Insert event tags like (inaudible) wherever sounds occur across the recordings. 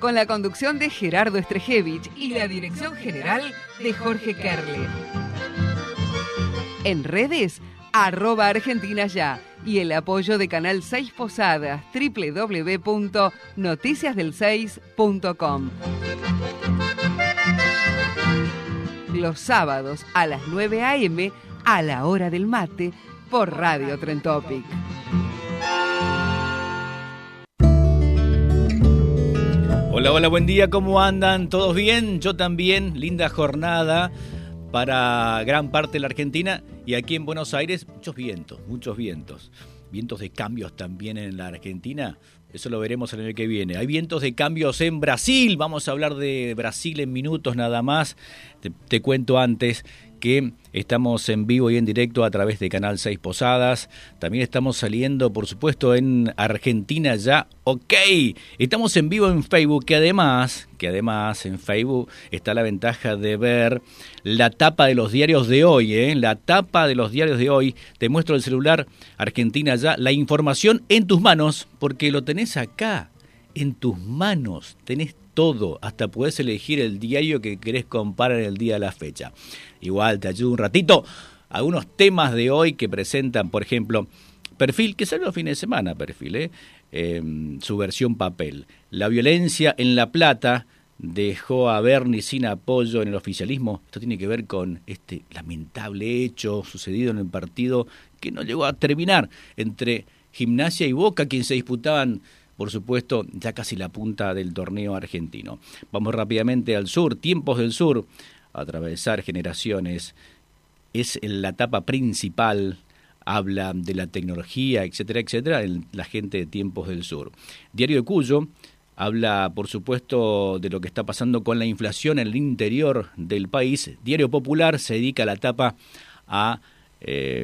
Con la conducción de Gerardo Estrejevich y la dirección general de Jorge Kerle. En redes, arroba Argentina ya. Y el apoyo de Canal 6 Posadas, www.noticiasdel6.com. Los sábados a las 9 a.m. a la hora del mate por Radio Trentopic. Hola, hola, buen día, ¿cómo andan? ¿Todos bien? Yo también, linda jornada para gran parte de la Argentina y aquí en Buenos Aires muchos vientos, muchos vientos. Vientos de cambios también en la Argentina, eso lo veremos el año que viene. Hay vientos de cambios en Brasil, vamos a hablar de Brasil en minutos nada más. Te, te cuento antes que estamos en vivo y en directo a través de Canal 6 Posadas. También estamos saliendo, por supuesto, en Argentina ya. Ok, estamos en vivo en Facebook, que además, que además en Facebook está la ventaja de ver la tapa de los diarios de hoy, ¿eh? La tapa de los diarios de hoy. Te muestro el celular Argentina ya, la información en tus manos, porque lo tenés acá, en tus manos. Tenés todo, hasta puedes elegir el diario que querés comprar en el día de la fecha. Igual te ayudo un ratito. Algunos temas de hoy que presentan, por ejemplo, Perfil, que sale los fines de semana, Perfil, ¿eh? Eh, su versión papel. La violencia en La Plata dejó a Bernie sin apoyo en el oficialismo. Esto tiene que ver con este lamentable hecho sucedido en el partido que no llegó a terminar entre Gimnasia y Boca, quien se disputaban por supuesto, ya casi la punta del torneo argentino. Vamos rápidamente al sur, tiempos del sur, atravesar generaciones. Es la etapa principal, habla de la tecnología, etcétera, etcétera, en la gente de tiempos del sur. Diario de Cuyo habla, por supuesto, de lo que está pasando con la inflación en el interior del país. Diario Popular se dedica a la etapa a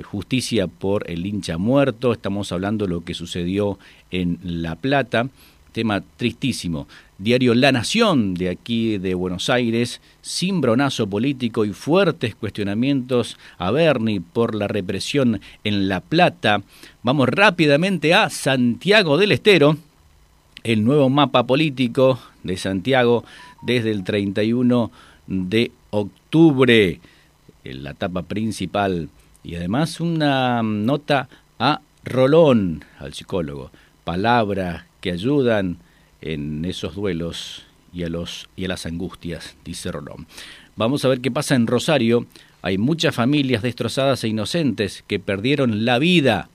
justicia por el hincha muerto, estamos hablando de lo que sucedió en La Plata, tema tristísimo. Diario La Nación de aquí de Buenos Aires, cimbronazo político y fuertes cuestionamientos a Bernie por la represión en La Plata. Vamos rápidamente a Santiago del Estero, el nuevo mapa político de Santiago desde el 31 de octubre, en la etapa principal y además una nota a Rolón, al psicólogo, palabras que ayudan en esos duelos y a, los, y a las angustias, dice Rolón. Vamos a ver qué pasa en Rosario. Hay muchas familias destrozadas e inocentes que perdieron la vida,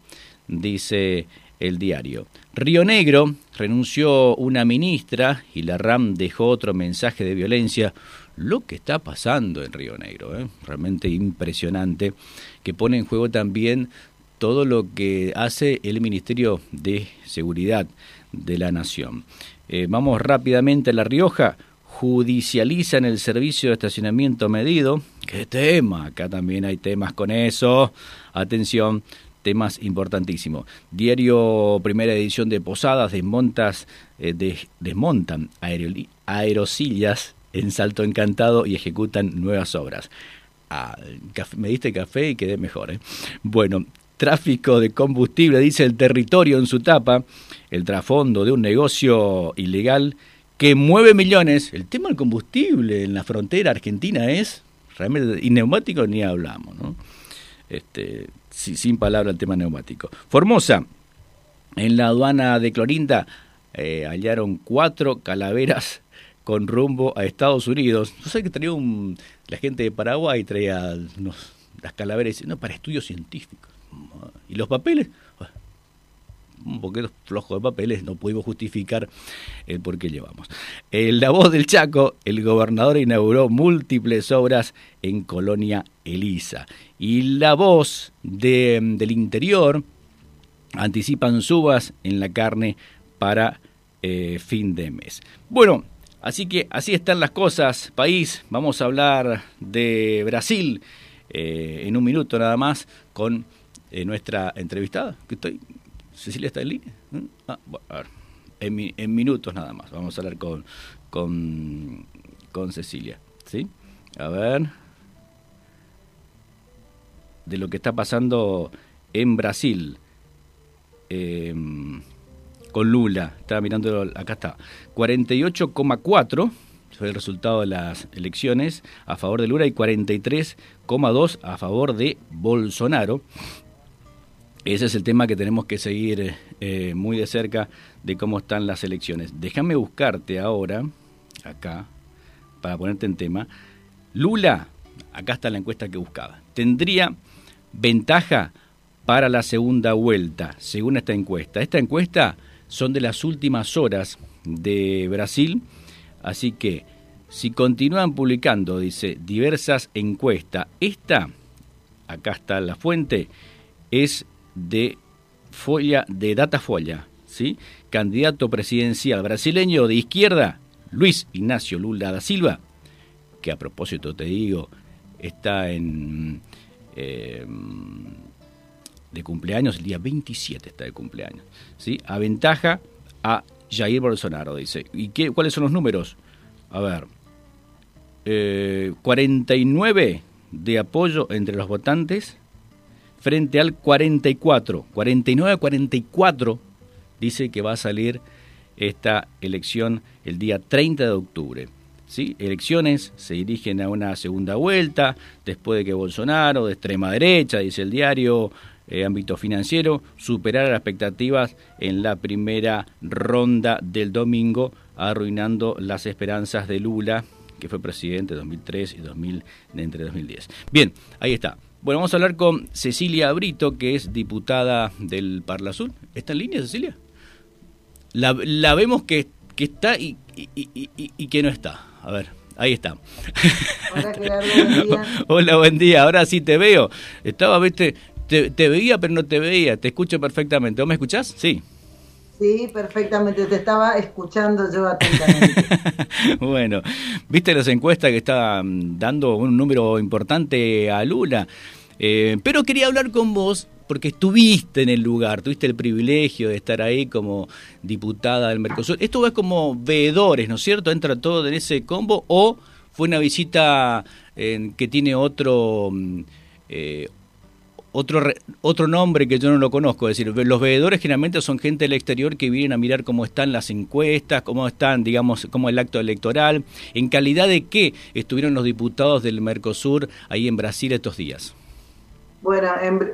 dice el diario. Río Negro renunció una ministra y la RAM dejó otro mensaje de violencia. Lo que está pasando en Río Negro, ¿eh? realmente impresionante, que pone en juego también todo lo que hace el Ministerio de Seguridad de la Nación. Eh, vamos rápidamente a La Rioja. Judicializan el servicio de estacionamiento medido. ¿Qué tema? Acá también hay temas con eso. Atención, temas importantísimos. Diario Primera Edición de Posadas desmontas, eh, desmontan aerosillas en Salto Encantado y ejecutan nuevas obras. Ah, me diste café y quedé mejor. ¿eh? Bueno, tráfico de combustible, dice el territorio en su tapa, el trasfondo de un negocio ilegal que mueve millones. El tema del combustible en la frontera argentina es realmente, y neumático ni hablamos, ¿no? Este, sin palabra el tema neumático. Formosa, en la aduana de Clorinda eh, hallaron cuatro calaveras con rumbo a Estados Unidos. Yo sé que traía un, la gente de Paraguay traía las calaveras no, para estudios científicos. ¿Y los papeles? un poquito flojo de papeles, no pudimos justificar el por qué llevamos. La Voz del Chaco, el gobernador inauguró múltiples obras en Colonia Elisa. Y La Voz de, del Interior anticipan subas en la carne para eh, fin de mes. Bueno, así que así están las cosas, país. Vamos a hablar de Brasil eh, en un minuto nada más con eh, nuestra entrevistada. Que estoy, Cecilia está en línea. Ah, a ver, en, minutos nada más. Vamos a hablar con, con, con Cecilia. ¿Sí? A ver. De lo que está pasando en Brasil. Eh, con Lula. Estaba mirando, acá está. 48,4 fue el resultado de las elecciones a favor de Lula y 43,2 a favor de Bolsonaro. Ese es el tema que tenemos que seguir eh, muy de cerca de cómo están las elecciones. Déjame buscarte ahora, acá, para ponerte en tema. Lula, acá está la encuesta que buscaba, tendría ventaja para la segunda vuelta, según esta encuesta. Esta encuesta son de las últimas horas de Brasil, así que si continúan publicando, dice, diversas encuestas, esta, acá está la fuente, es de Folla, de Datafolla, ¿sí? Candidato presidencial brasileño de izquierda, Luis Ignacio Lula da Silva, que a propósito te digo, está en eh, de cumpleaños, el día 27 está de cumpleaños, ¿sí? Aventaja a Jair Bolsonaro, dice. ¿Y qué, cuáles son los números? A ver, eh, 49 de apoyo entre los votantes frente al 44, 49 a 44 dice que va a salir esta elección el día 30 de octubre. ¿Sí? Elecciones se dirigen a una segunda vuelta después de que Bolsonaro, de extrema derecha, dice el diario, eh, ámbito financiero, superara las expectativas en la primera ronda del domingo, arruinando las esperanzas de Lula, que fue presidente en 2003 y 2000, entre 2010. Bien, ahí está. Bueno, vamos a hablar con Cecilia Brito, que es diputada del Parla Azul. ¿Está en línea, Cecilia? La, vemos que, que está y, y, que no está. A ver, ahí está. Hola, buen día. (laughs) Hola, buen día. Ahora sí te veo. Estaba, viste, te, te, veía, pero no te veía. Te escucho perfectamente. ¿Vos me escuchás? Sí. Sí, perfectamente. Te estaba escuchando yo atentamente. (laughs) bueno, viste las encuestas que está dando un número importante a Lula. Eh, pero quería hablar con vos porque estuviste en el lugar, tuviste el privilegio de estar ahí como diputada del Mercosur. Esto es como veedores, ¿no es cierto? ¿Entra todo en ese combo o fue una visita que tiene otro... Mm, eh, otro, otro nombre que yo no lo conozco, es decir, los veedores generalmente son gente del exterior que vienen a mirar cómo están las encuestas, cómo están, digamos, cómo el acto electoral, en calidad de qué estuvieron los diputados del Mercosur ahí en Brasil estos días. Bueno,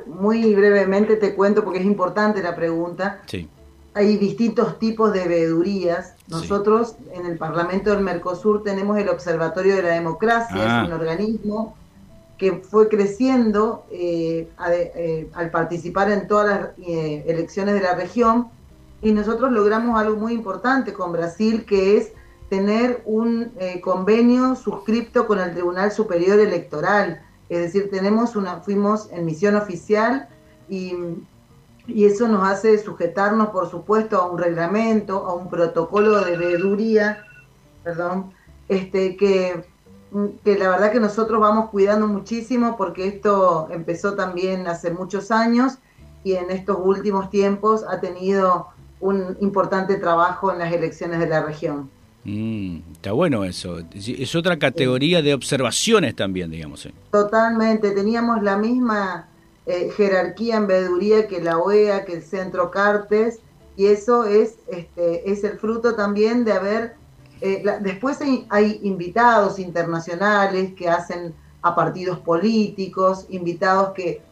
muy brevemente te cuento porque es importante la pregunta. Sí. Hay distintos tipos de veedurías. Nosotros en el Parlamento del Mercosur tenemos el Observatorio de la Democracia, es ah. un organismo que fue creciendo eh, eh, al participar en todas las eh, elecciones de la región y nosotros logramos algo muy importante con Brasil que es tener un convenio suscripto con el Tribunal Superior Electoral. Es decir, tenemos una, fuimos en misión oficial y, y eso nos hace sujetarnos, por supuesto, a un reglamento, a un protocolo de veeduría, perdón, este, que que la verdad que nosotros vamos cuidando muchísimo porque esto empezó también hace muchos años y en estos últimos tiempos ha tenido un importante trabajo en las elecciones de la región. Mm, está bueno eso. Es otra categoría de observaciones también, digamos. ¿eh? Totalmente. Teníamos la misma eh, jerarquía en veeduría que la OEA, que el Centro Cartes, y eso es, este, es el fruto también de haber eh, después hay, invitados internacionales que hacen a partidos políticos, invitados que,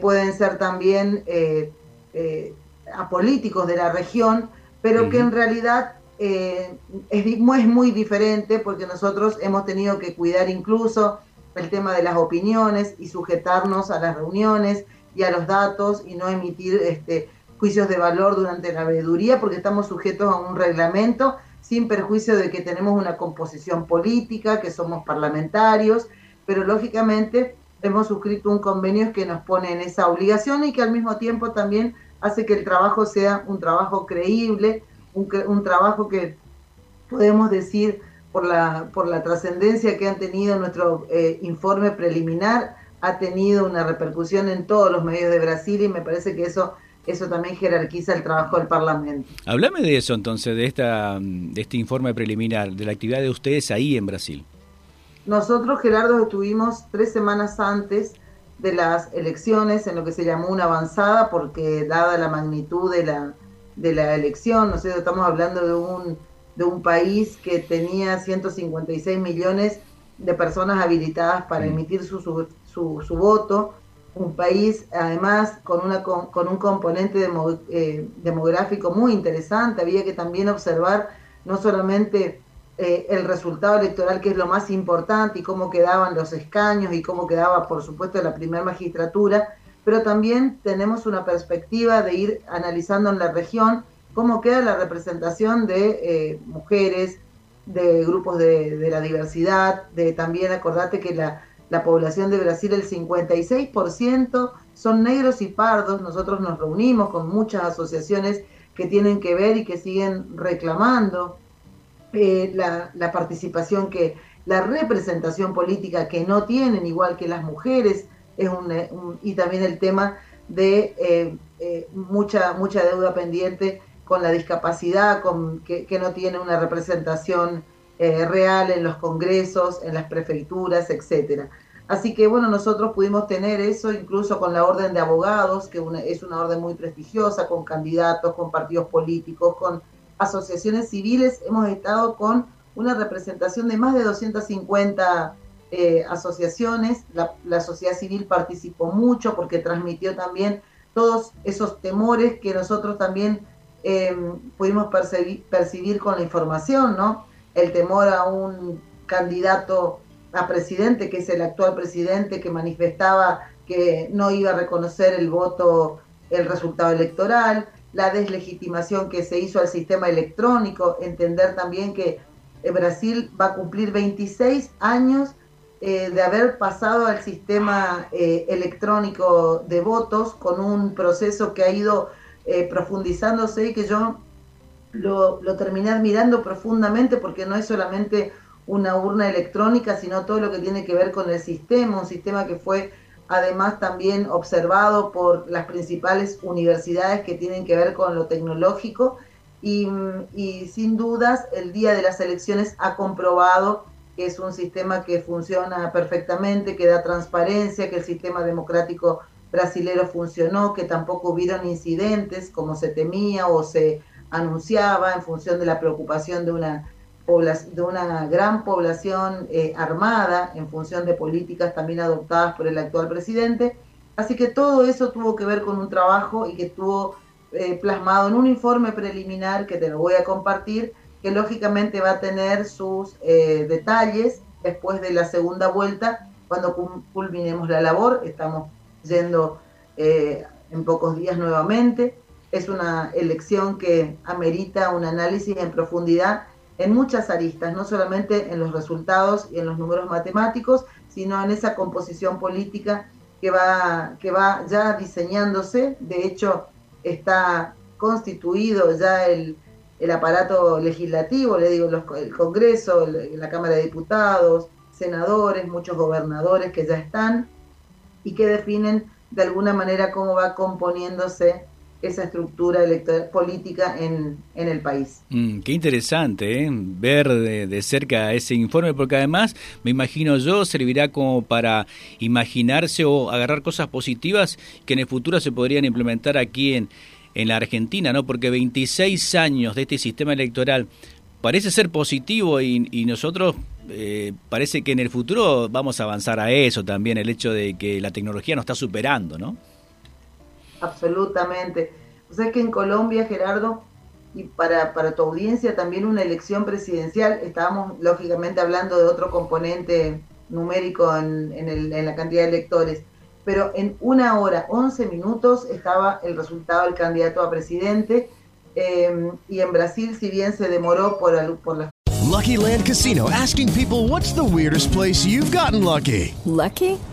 pueden ser también eh, eh, a políticos de la región, pero que en realidad es, es muy diferente porque nosotros hemos tenido que cuidar incluso el tema de las opiniones y sujetarnos a las reuniones y a los datos y no emitir este, juicios de valor durante la veeduría, porque estamos sujetos a un reglamento, sin perjuicio de que tenemos una composición política, que somos parlamentarios, pero lógicamente hemos suscrito un convenio que nos pone en esa obligación y que al mismo tiempo también hace que el trabajo sea un trabajo creíble, un, trabajo que podemos decir por la, por la trascendencia que han tenido nuestro eh, informe preliminar, ha tenido una repercusión en todos los medios de Brasil y me parece que eso eso también jerarquiza el trabajo del Parlamento. Háblame de eso entonces, de, esta, de este informe preliminar, de la actividad de ustedes ahí en Brasil. Nosotros, Gerardo, estuvimos tres semanas antes de las elecciones en lo que se llamó una avanzada, porque dada la magnitud de la, de la elección, no sé, estamos hablando de un, de un país que tenía 156 millones de personas habilitadas para mm. emitir su, su, su, voto, un país además con, una, con, un componente eh, demográfico muy interesante, había que también observar no solamente eh, el resultado electoral, que es lo más importante, y cómo quedaban los escaños y cómo quedaba, por supuesto, la primera magistratura, pero también tenemos una perspectiva de ir analizando en la región cómo queda la representación de eh, mujeres, de grupos de, la diversidad, de también acordate que la, la población de Brasil, el 56% son negros y pardos. Nosotros nos reunimos con muchas asociaciones que tienen que ver y que siguen reclamando eh, la, participación que, la representación política que no tienen, igual que las mujeres, es un, y también el tema de eh, eh, mucha, mucha deuda pendiente con la discapacidad, con, que, no tiene una representación eh, real en los congresos, en las prefecturas, etcétera. Así que bueno, nosotros pudimos tener eso incluso con la orden de abogados, que es una orden muy prestigiosa, con candidatos, con partidos políticos, con asociaciones civiles. Hemos estado con una representación de más de 250 eh, asociaciones. La, sociedad civil participó mucho porque transmitió también todos esos temores que nosotros también Em, pudimos percibir, con la información, ¿no? El temor a un candidato a presidente, que es el actual presidente, que manifestaba que no iba a reconocer el voto, el resultado electoral, la deslegitimación que se hizo al sistema electrónico, entender también que eh, Brasil va a cumplir 26 años eh, de haber pasado al sistema eh, electrónico de votos con un proceso que ha ido profundizándose y que yo lo, lo terminé admirando profundamente porque no es solamente una urna electrónica, sino todo lo que tiene que ver con el sistema, un sistema que fue además también observado por las principales universidades que tienen que ver con lo tecnológico. Y, y, sin dudas el día de las elecciones ha comprobado que es un sistema que funciona perfectamente, que da transparencia, que el sistema democrático brasilero funcionó, que tampoco hubieron incidentes como se temía o se anunciaba en función de la preocupación de una, de una gran población eh, armada, en función de políticas también adoptadas por el actual presidente. Así que todo eso tuvo que ver con un trabajo y que estuvo eh, plasmado en un informe preliminar que te lo voy a compartir, que lógicamente va a tener sus eh, detalles después de la segunda vuelta, cuando culminemos la labor. Estamos yendo en pocos días nuevamente. Es una elección que amerita un análisis en profundidad en muchas aristas, no solamente en los resultados y en los números matemáticos, sino en esa composición política que va, que va ya diseñándose. De hecho, está constituido ya el, aparato legislativo, le digo, el Congreso, la Cámara de Diputados, senadores, muchos gobernadores que ya están y que definen de alguna manera cómo va componiéndose esa estructura electoral, política en, en, el país. Mm, qué interesante ¿eh? ver de, cerca ese informe, porque además, me imagino yo, servirá como para imaginarse o agarrar cosas positivas que en el futuro se podrían implementar aquí en, en la Argentina, ¿no? Porque 26 años de este sistema electoral parece ser positivo y, y nosotros eh, parece que en el futuro vamos a avanzar a eso también, el hecho de que la tecnología nos está superando, ¿no? Absolutamente. O sea que en Colombia, Gerardo, y para, para tu audiencia también una elección presidencial, estábamos lógicamente hablando de otro componente numérico en, en, el, en la cantidad de electores. pero en una hora, 11 minutos, estaba el resultado del candidato a presidente. Eh, y en Brasil, si bien se demoró por, por las Lucky Land Casino asking people what's the weirdest place you've gotten lucky. Lucky?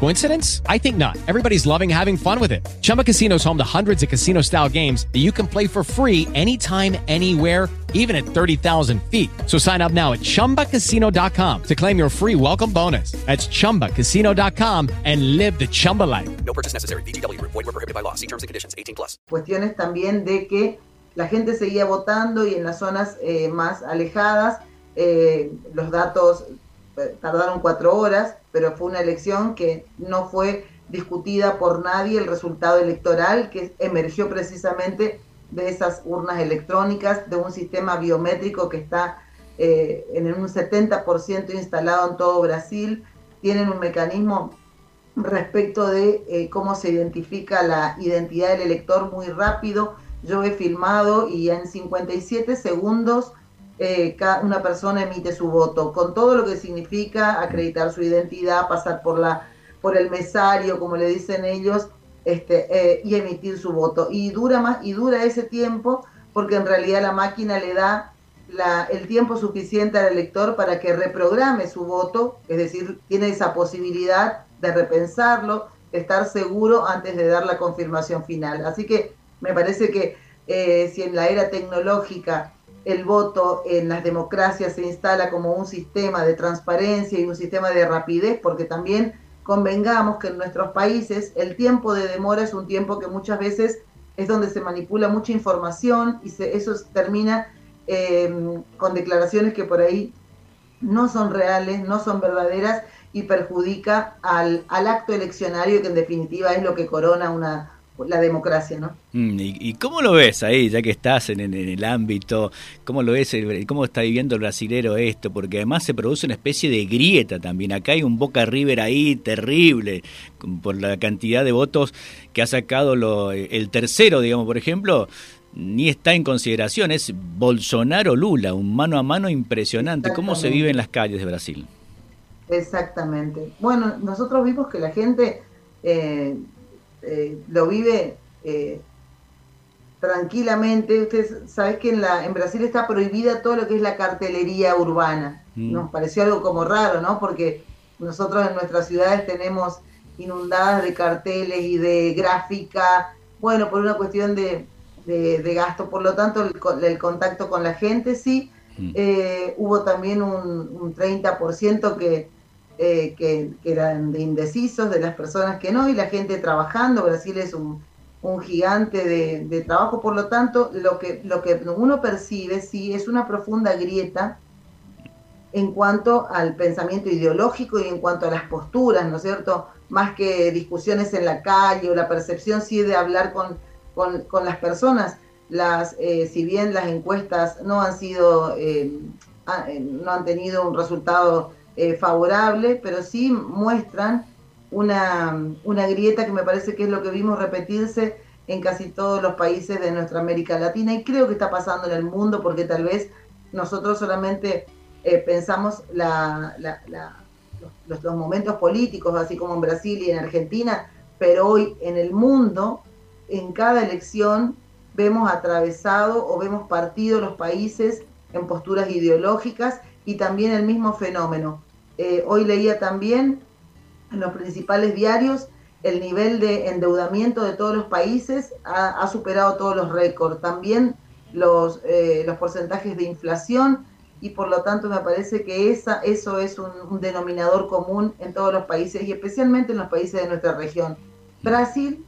Coincidence? I think not. Everybody's loving having fun with it. Chumba Casino is home to hundreds of casino-style games that you can play for free anytime, anywhere even at 30,000 feet. So sign up now at ChumbaCasino.com to claim your free welcome bonus. That's ChumbaCasino.com and live the Chumba life. No purchase necessary. BGW. Void were prohibited by law. See terms and conditions. 18 plus. Cuestiones también de que la gente seguía votando y en las zonas eh, más alejadas eh, los datos tardaron cuatro horas, pero fue una elección que no fue discutida por nadie el resultado electoral que emergió precisamente de esas urnas electrónicas, de un sistema biométrico que está eh, en un 70% instalado en todo Brasil. Tienen un mecanismo respecto de eh, cómo se identifica la identidad del elector muy rápido. Yo he filmado y en 57 segundos eh, una persona emite su voto, con todo lo que significa acreditar su identidad, pasar por, la, por el mesario, como le dicen ellos, este, eh, y emitir su voto. Y dura más, y dura ese tiempo porque en realidad la máquina le da la, el tiempo suficiente al elector para que reprograme su voto, es decir, tiene esa posibilidad de repensarlo, estar seguro antes de dar la confirmación final. Así que me parece que eh, si en la era tecnológica el voto en las democracias se instala como un sistema de transparencia y un sistema de rapidez, porque también convengamos que en nuestros países el tiempo de demora es un tiempo que muchas veces es donde se manipula mucha información y se, eso termina eh, con declaraciones que por ahí no son reales, no son verdaderas y perjudica al, al acto eleccionario que en definitiva es lo que corona una, la democracia, ¿no? Mm, ¿Y, cómo lo ves ahí, ya que estás en, el ámbito? ¿Cómo lo ves? ¿Cómo está viviendo el brasilero esto? Porque además se produce una especie de grieta también. Acá hay un Boca River ahí terrible, por la cantidad de votos que ha sacado lo, el tercero, digamos, por ejemplo, ni está en consideración. Es Bolsonaro-Lula, un mano a mano impresionante. ¿Cómo se vive en las calles de Brasil? Exactamente. Bueno, nosotros vimos que la gente... Eh, eh, lo vive eh, tranquilamente. Ustedes saben que en, la, en Brasil está prohibida todo lo que es la cartelería urbana. Mm. Nos pareció algo como raro, ¿no? Porque nosotros en nuestras ciudades tenemos inundadas de carteles y de gráfica, bueno, por una cuestión de, de, gasto. Por lo tanto, el, contacto con la gente sí. Mm. Eh, hubo también un, un 30% que eh, que, eran de indecisos, de las personas que no, y la gente trabajando. Brasil es un, gigante de, trabajo, por lo tanto, lo que, lo que uno percibe, sí, es una profunda grieta en cuanto al pensamiento ideológico y en cuanto a las posturas, ¿no es cierto? Más que discusiones en la calle o la percepción, sí, de hablar con, con, las personas. Las, eh, si bien las encuestas no han sido, eh, no han tenido un resultado eh, favorable, pero sí muestran una, una grieta que me parece que es lo que vimos repetirse en casi todos los países de nuestra América Latina y creo que está pasando en el mundo porque tal vez nosotros solamente eh, pensamos la, los, los, momentos políticos, así como en Brasil y en Argentina, pero hoy en el mundo, en cada elección, vemos atravesado o vemos partido los países en posturas ideológicas y también el mismo fenómeno. Eh, hoy leía también en los principales diarios el nivel de endeudamiento de todos los países ha, superado todos los récords, también los, eh, los porcentajes de inflación y por lo tanto me parece que esa, eso es un, denominador común en todos los países y especialmente en los países de nuestra región. Brasil,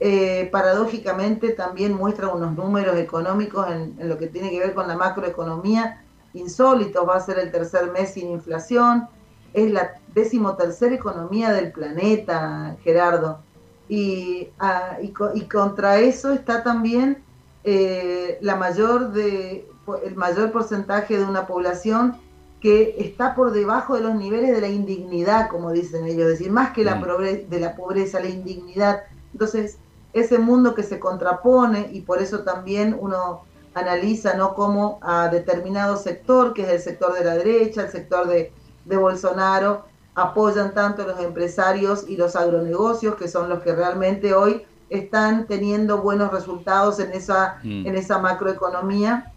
eh, paradójicamente, también muestra unos números económicos en, en, lo que tiene que ver con la macroeconomía. Insólitos, va a ser el tercer mes sin inflación, es la decimotercera economía del planeta, Gerardo. Y, ah, y, contra eso está también eh, la mayor de, el mayor porcentaje de una población que está por debajo de los niveles de la indignidad, como dicen ellos, es decir, más que la mm. de la pobreza, la indignidad. Entonces, ese mundo que se contrapone y por eso también uno analiza no como a determinado sector, que es el sector de la derecha, el sector de, de Bolsonaro, apoyan tanto los empresarios y los agronegocios, que son los que realmente hoy están teniendo buenos resultados en esa, mm. en esa macroeconomía.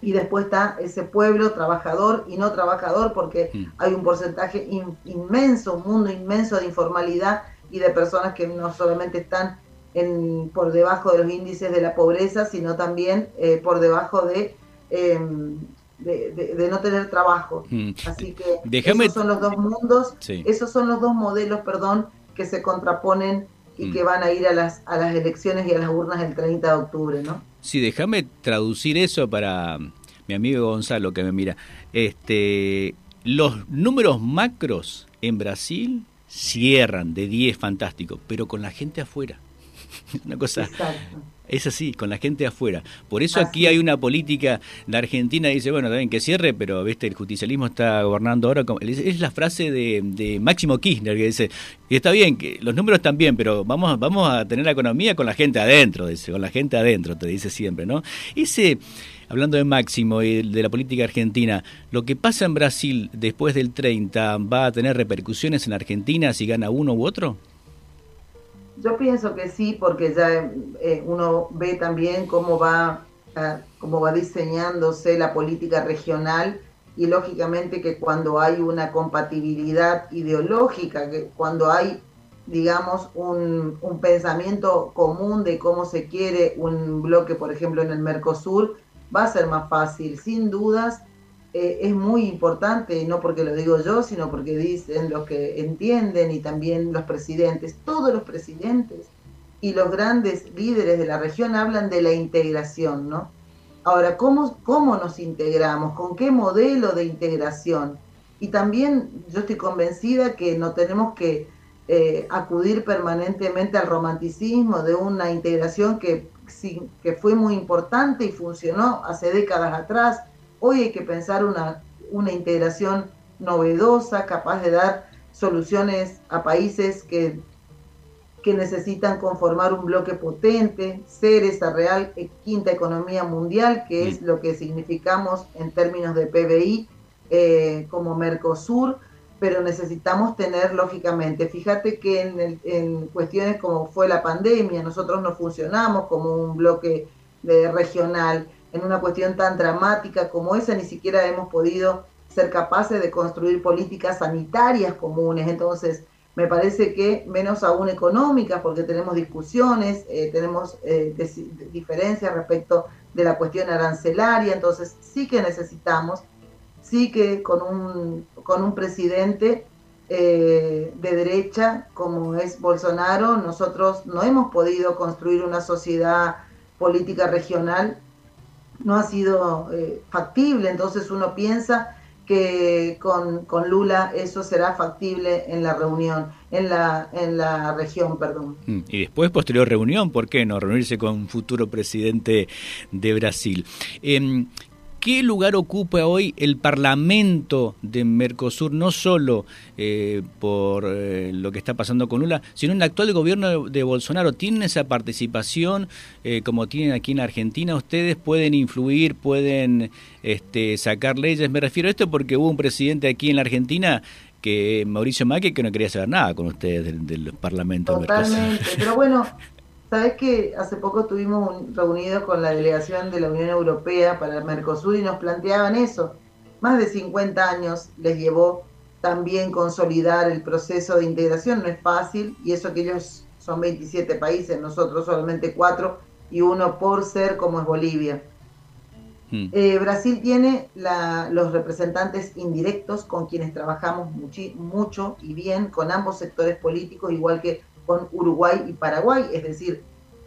Y después está ese pueblo trabajador y no trabajador, porque mm. hay un porcentaje inmenso, un mundo inmenso de informalidad y de personas que no solamente están en, por debajo de los índices de la pobreza, sino también eh, por debajo de, em, de, no tener trabajo. Mm. Así que esos son los dos mundos, esos son los dos modelos, perdón, que se contraponen y mm. que van a ir a las, a las elecciones y a las urnas el 30 de octubre, ¿no? Sí, déjame traducir eso para mi amigo Gonzalo que me mira. Este, los números macros en Brasil cierran de 10 fantástico, pero con la gente afuera. (laughs) una cosa es así, con la gente afuera. Por eso aquí hay una política, la Argentina dice, bueno, también que cierre, pero viste el justicialismo está gobernando ahora. Es la frase de, Máximo Kirchner que dice, y está bien, que los números están bien, pero vamos, vamos a tener la economía con la gente adentro, dice, con la gente adentro, te dice siempre, ¿no? Ese, hablando de Máximo y de la política argentina, lo que pasa en Brasil después del 30 va a tener repercusiones en Argentina si gana uno u otro? Yo pienso que sí, porque ya eh, uno ve también cómo va, ah, cómo va diseñándose la política regional y lógicamente que cuando hay una compatibilidad ideológica, que cuando hay, digamos, un, un pensamiento común de cómo se quiere un bloque, por ejemplo, en el Mercosur, va a ser más fácil. Sin dudas, eh, es muy importante, no porque lo digo yo, sino porque dicen los que entienden y también los presidentes, todos los presidentes y los grandes líderes de la región hablan de la integración, ¿no? Ahora, ¿cómo, cómo nos integramos? ¿Con qué modelo de integración? Y también yo estoy convencida que no tenemos que eh, acudir permanentemente al romanticismo de una integración que, que fue muy importante y funcionó hace décadas atrás, Hoy hay que pensar una, una integración novedosa, capaz de dar soluciones a países que, que necesitan conformar un bloque potente, ser esa real eh, quinta economía mundial, que es lo que significamos en términos de PBI eh, como Mercosur, pero necesitamos tener, lógicamente, fíjate que en, en, cuestiones como fue la pandemia, nosotros no funcionamos como un bloque de, regional, en una cuestión tan dramática como esa, ni siquiera hemos podido ser capaces de construir políticas sanitarias comunes. Entonces, me parece que menos aún económicas, porque tenemos discusiones, eh, tenemos eh, diferencias respecto de la cuestión arancelaria, entonces sí que necesitamos, sí que con un, con un presidente eh, de derecha como es Bolsonaro, nosotros no hemos podido construir una sociedad política regional no ha sido eh, factible, entonces uno piensa que con, con, Lula eso será factible en la reunión, en la, en la región, perdón. Mm, y después, posterior reunión, ¿por qué no? Reunirse con un futuro presidente de Brasil. Eh, ¿Qué lugar ocupa hoy el Parlamento de Mercosur, no solo eh, por eh, lo que está pasando con Lula, sino en el actual gobierno de, Bolsonaro? ¿Tienen esa participación eh, como tienen aquí en Argentina? ¿Ustedes pueden influir, pueden este, sacar leyes? Me refiero a esto porque hubo un presidente aquí en la Argentina que Mauricio Macri que no quería saber nada con ustedes del, del Parlamento Totalmente, pero bueno, (laughs) Sabes que hace poco estuvimos reunidos con la delegación de la Unión Europea para el Mercosur y nos planteaban eso. Más de 50 años les llevó también consolidar el proceso de integración. No es fácil y eso que ellos son 27 países, nosotros solamente 4 y uno por ser como es Bolivia. Hmm. Eh, Brasil tiene los representantes indirectos con quienes trabajamos mucho y bien con ambos sectores políticos, igual que con Uruguay y Paraguay, es decir,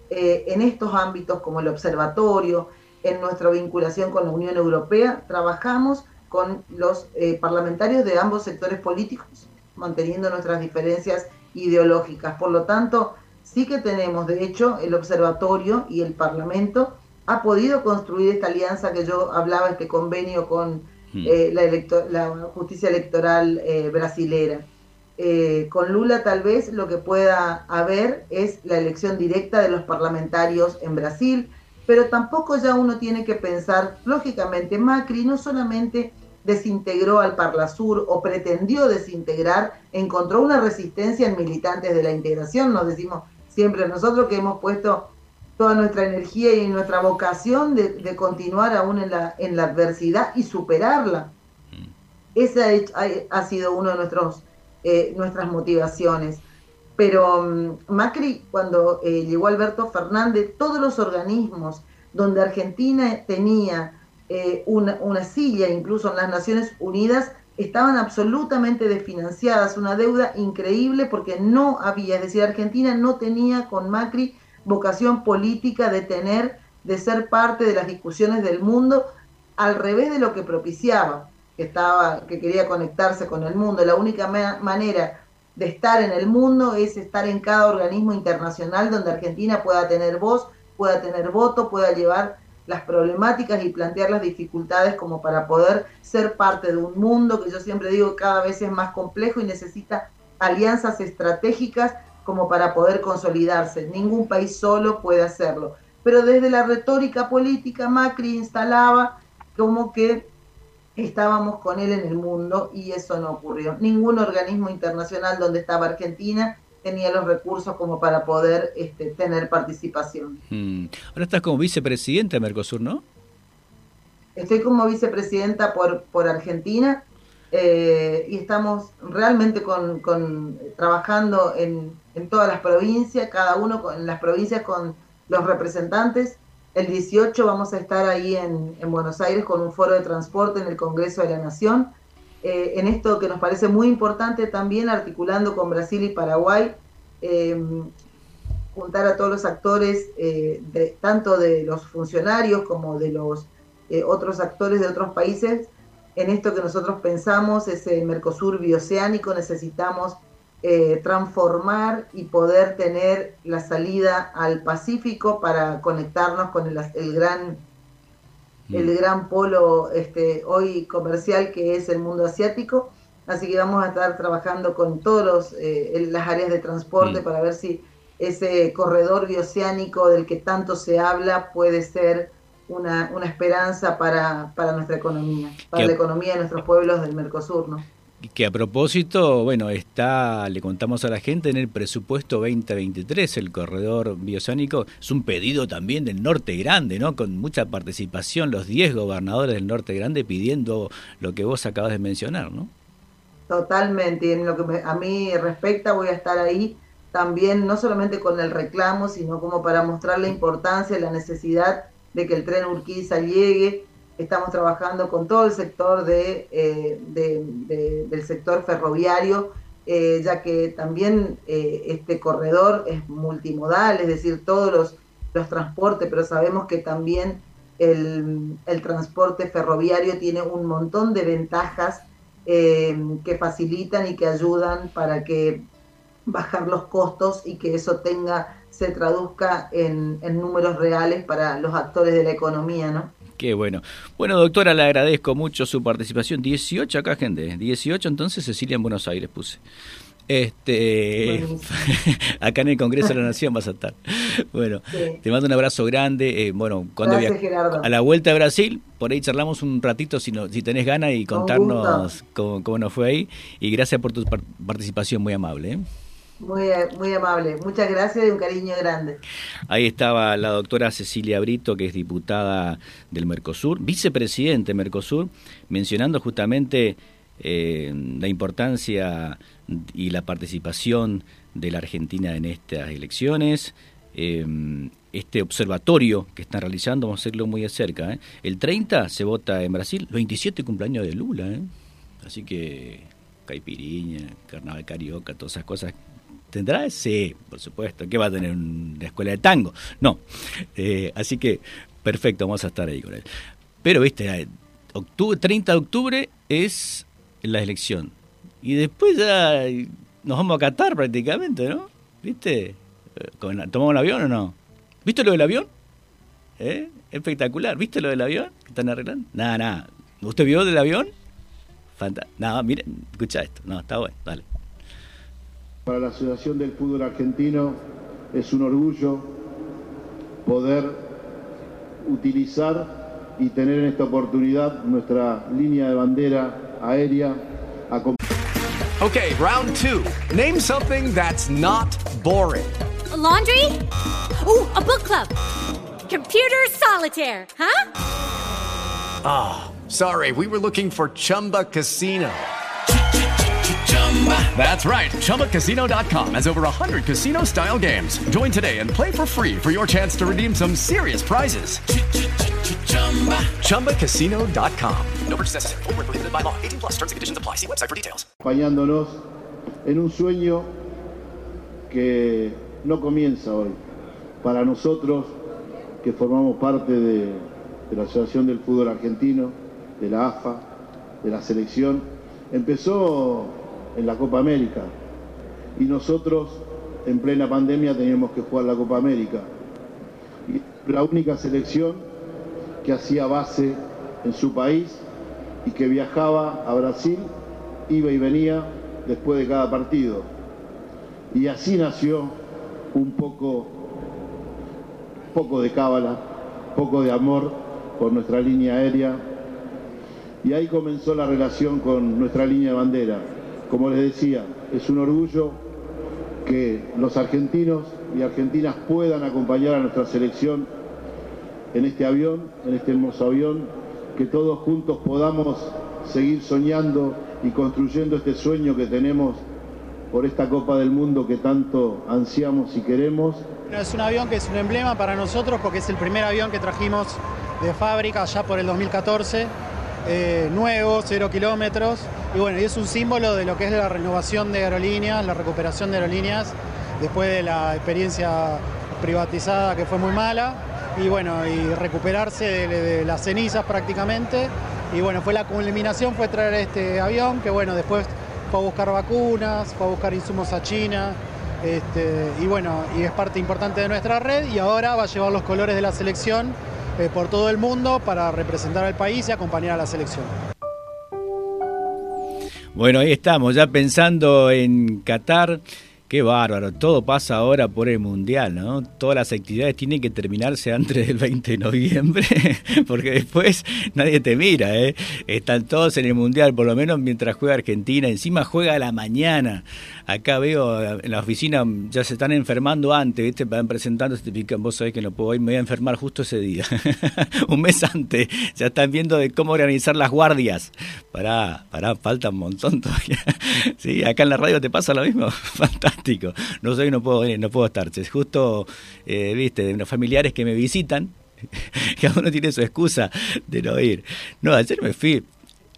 eh, en estos ámbitos como el observatorio, en nuestra vinculación con la Unión Europea, trabajamos con los eh, parlamentarios de ambos sectores políticos, manteniendo nuestras diferencias ideológicas. Por lo tanto, sí que tenemos, de hecho, el observatorio y el Parlamento ha podido construir esta alianza que yo hablaba, este convenio con hmm. eh, la, justicia electoral eh, brasilera. Eh, con Lula tal vez lo que pueda haber es la elección directa de los parlamentarios en Brasil, pero tampoco ya uno tiene que pensar, lógicamente, Macri no solamente desintegró al Parlasur o pretendió desintegrar, encontró una resistencia en militantes de la integración, nos decimos siempre nosotros que hemos puesto toda nuestra energía y nuestra vocación de, continuar aún en la, en la adversidad y superarla. Mm. Esa ha, sido una de nuestros, eh, nuestras motivaciones. Pero mm, Macri, cuando eh, llegó Alberto Fernández, todos los organismos donde Argentina tenía eh, una, una, silla, incluso en las Naciones Unidas, estaban absolutamente desfinanciadas, una deuda increíble porque no había, es decir, Argentina no tenía con Macri vocación política de tener, de ser parte de las discusiones del mundo, al revés de lo que propiciaba, que estaba, que quería conectarse con el mundo. La única manera de estar en el mundo es estar en cada organismo internacional donde Argentina pueda tener voz, pueda tener voto, pueda llevar las problemáticas y plantear las dificultades como para poder ser parte de un mundo que yo siempre digo cada vez es más complejo y necesita alianzas estratégicas como para poder consolidarse. Ningún país solo puede hacerlo. Pero desde la retórica política, Macri instalaba como que estábamos con él en el mundo y eso no ocurrió. Ningún organismo internacional donde estaba Argentina tenía los recursos como para poder este, tener participación. Hmm. Ahora estás como vicepresidenta de Mercosur, ¿no? Estoy como vicepresidenta por, por Argentina eh, y estamos realmente con, trabajando en, todas las provincias, cada uno en las provincias con los representantes. El 18 vamos a estar ahí en, Buenos Aires con un foro de transporte en el Congreso de la Nación. Eh, en esto que nos parece muy importante también, articulando con Brasil y Paraguay, eh, juntar a todos los actores, de, tanto de los funcionarios como de los otros actores de otros países, en esto que nosotros pensamos, ese Mercosur bioceánico, necesitamos eh, transformar y poder tener la salida al Pacífico para conectarnos con el, gran mm. el gran polo este, hoy comercial que es el mundo asiático. Así que vamos a estar trabajando con todas eh, las áreas de transporte mm. para ver si ese corredor bioceánico del que tanto se habla puede ser una, una esperanza para, para, nuestra economía, para la economía de nuestros pueblos del Mercosur, ¿no? Que a propósito, bueno, está, le contamos a la gente en el presupuesto 2023, el corredor biosánico, es un pedido también del Norte Grande, ¿no? Con mucha participación, los 10 gobernadores del Norte Grande pidiendo lo que vos acabas de mencionar, ¿no? Totalmente, y en lo que a mí respecta voy a estar ahí también, no solamente con el reclamo, sino como para mostrar la importancia, la necesidad de que el tren Urquiza llegue. Estamos trabajando con todo el sector de, eh, del sector ferroviario, eh, ya que también eh, este corredor es multimodal, es decir, todos los, los transportes, pero sabemos que también el, el, transporte ferroviario tiene un montón de ventajas que facilitan y que ayudan para que bajar los costos y que eso tenga se traduzca en, números reales para los actores de la economía, ¿no? Qué bueno. Bueno, doctora, le agradezco mucho su participación. 18 acá, gente. 18 entonces Cecilia en Buenos Aires puse. Este, (laughs) acá en el Congreso de la Nación vas a estar. Bueno, te mando un abrazo grande. Eh, bueno, cuando a la vuelta a Brasil, por ahí charlamos un ratito si, no, si tenés ganas y contarnos cómo, cómo, nos fue ahí. Y gracias por tu participación muy amable. ¿eh? Muy, muy amable. Muchas gracias y un cariño grande. Ahí estaba la doctora Cecilia Brito, que es diputada del Mercosur, vicepresidente Mercosur, mencionando justamente eh, la importancia y la participación de la Argentina en estas elecciones. Eh, este observatorio que están realizando, vamos a hacerlo muy de cerca. ¿eh? El 30 se vota en Brasil, 27 cumpleaños de Lula. Así que caipiriña, carnaval carioca, todas esas cosas ¿Tendrá? Sí, por supuesto. ¿Qué va a tener una escuela de tango? No. Eh, así que Perfecto, vamos a estar ahí con él. Pero, viste, octubre, 30 de octubre es la elección. Y después ya nos vamos a Qatar prácticamente, ¿no? ¿Viste? ¿Tomamos un avión o no? ¿Viste lo del avión? ¿Eh? Espectacular. ¿Viste lo del avión que están arreglando? Nada, nada. ¿Usted vio del avión? Nada, mire, escucha esto. No, está bueno, dale. Para la Asociación del Fútbol Argentino es un orgullo poder utilizar y tener en esta oportunidad nuestra línea de bandera aérea. Okay, round two. Name something that's not boring. A laundry? Ooh, a book club. Computer solitaire, huh? Ah, oh, sorry, we were looking for Chumba Casino. That's right. ChumbaCasino.com has over 100 casino style games. Join today and play for free for your chance to redeem some serious prizes. ChumbaCasino.com. No purchase necessary. Full prohibited by law. 18 plus terms and conditions apply. See website for details. Acompañándonos en un sueño que no comienza hoy. Para nosotros, que formamos parte de, de la Asociación del Fútbol Argentino, de la AFA, de la selección, empezó en la Copa América. Y nosotros en plena pandemia teníamos que jugar la Copa América. Y la única selección que hacía base en su país y que viajaba a Brasil, iba y venía después de cada partido. Y así nació un poco, poco de cábala, poco de amor por nuestra línea aérea. Y ahí comenzó la relación con nuestra línea de bandera. Como les decía, es un orgullo que los argentinos y argentinas puedan acompañar a nuestra selección en este avión, en este hermoso avión, que todos juntos podamos seguir soñando y construyendo este sueño que tenemos por esta Copa del Mundo que tanto ansiamos y queremos. Es un avión que es un emblema para nosotros porque es el primer avión que trajimos de fábrica ya por el 2014, eh, nuevo, cero kilómetros, y bueno, y es un símbolo de lo que es la renovación de aerolíneas, la recuperación de aerolíneas, después de la experiencia privatizada que fue muy mala, y bueno, y recuperarse de, las cenizas prácticamente. Y bueno, fue la culminación, fue traer este avión, que bueno, después fue a buscar vacunas, fue a buscar insumos a China, este, y bueno, y es parte importante de nuestra red, y ahora va a llevar los colores de la selección eh, por todo el mundo para representar al país y acompañar a la selección. Bueno, ahí estamos, ya pensando en Qatar. Qué bárbaro, todo pasa ahora por el Mundial, ¿no? Todas las actividades tienen que terminarse antes del 20 de noviembre, (laughs) porque después nadie te mira, ¿eh? Están todos en el Mundial, por lo menos mientras juega Argentina, encima juega a la mañana. Acá veo en la oficina ya se están enfermando antes, ¿viste? Van presentando, se te pican, vos sabés que no puedo ir, me voy a enfermar justo ese día. (laughs) un mes antes, ya están viendo de cómo organizar las guardias. Pará, pará, falta un montón todavía. (laughs) sí, acá en la radio te pasa lo mismo, fantástico. No sé, no puedo no puedo estar. Es justo, eh, viste, de unos familiares que me visitan, (laughs) cada uno tiene su excusa de no ir. No, ayer me fui,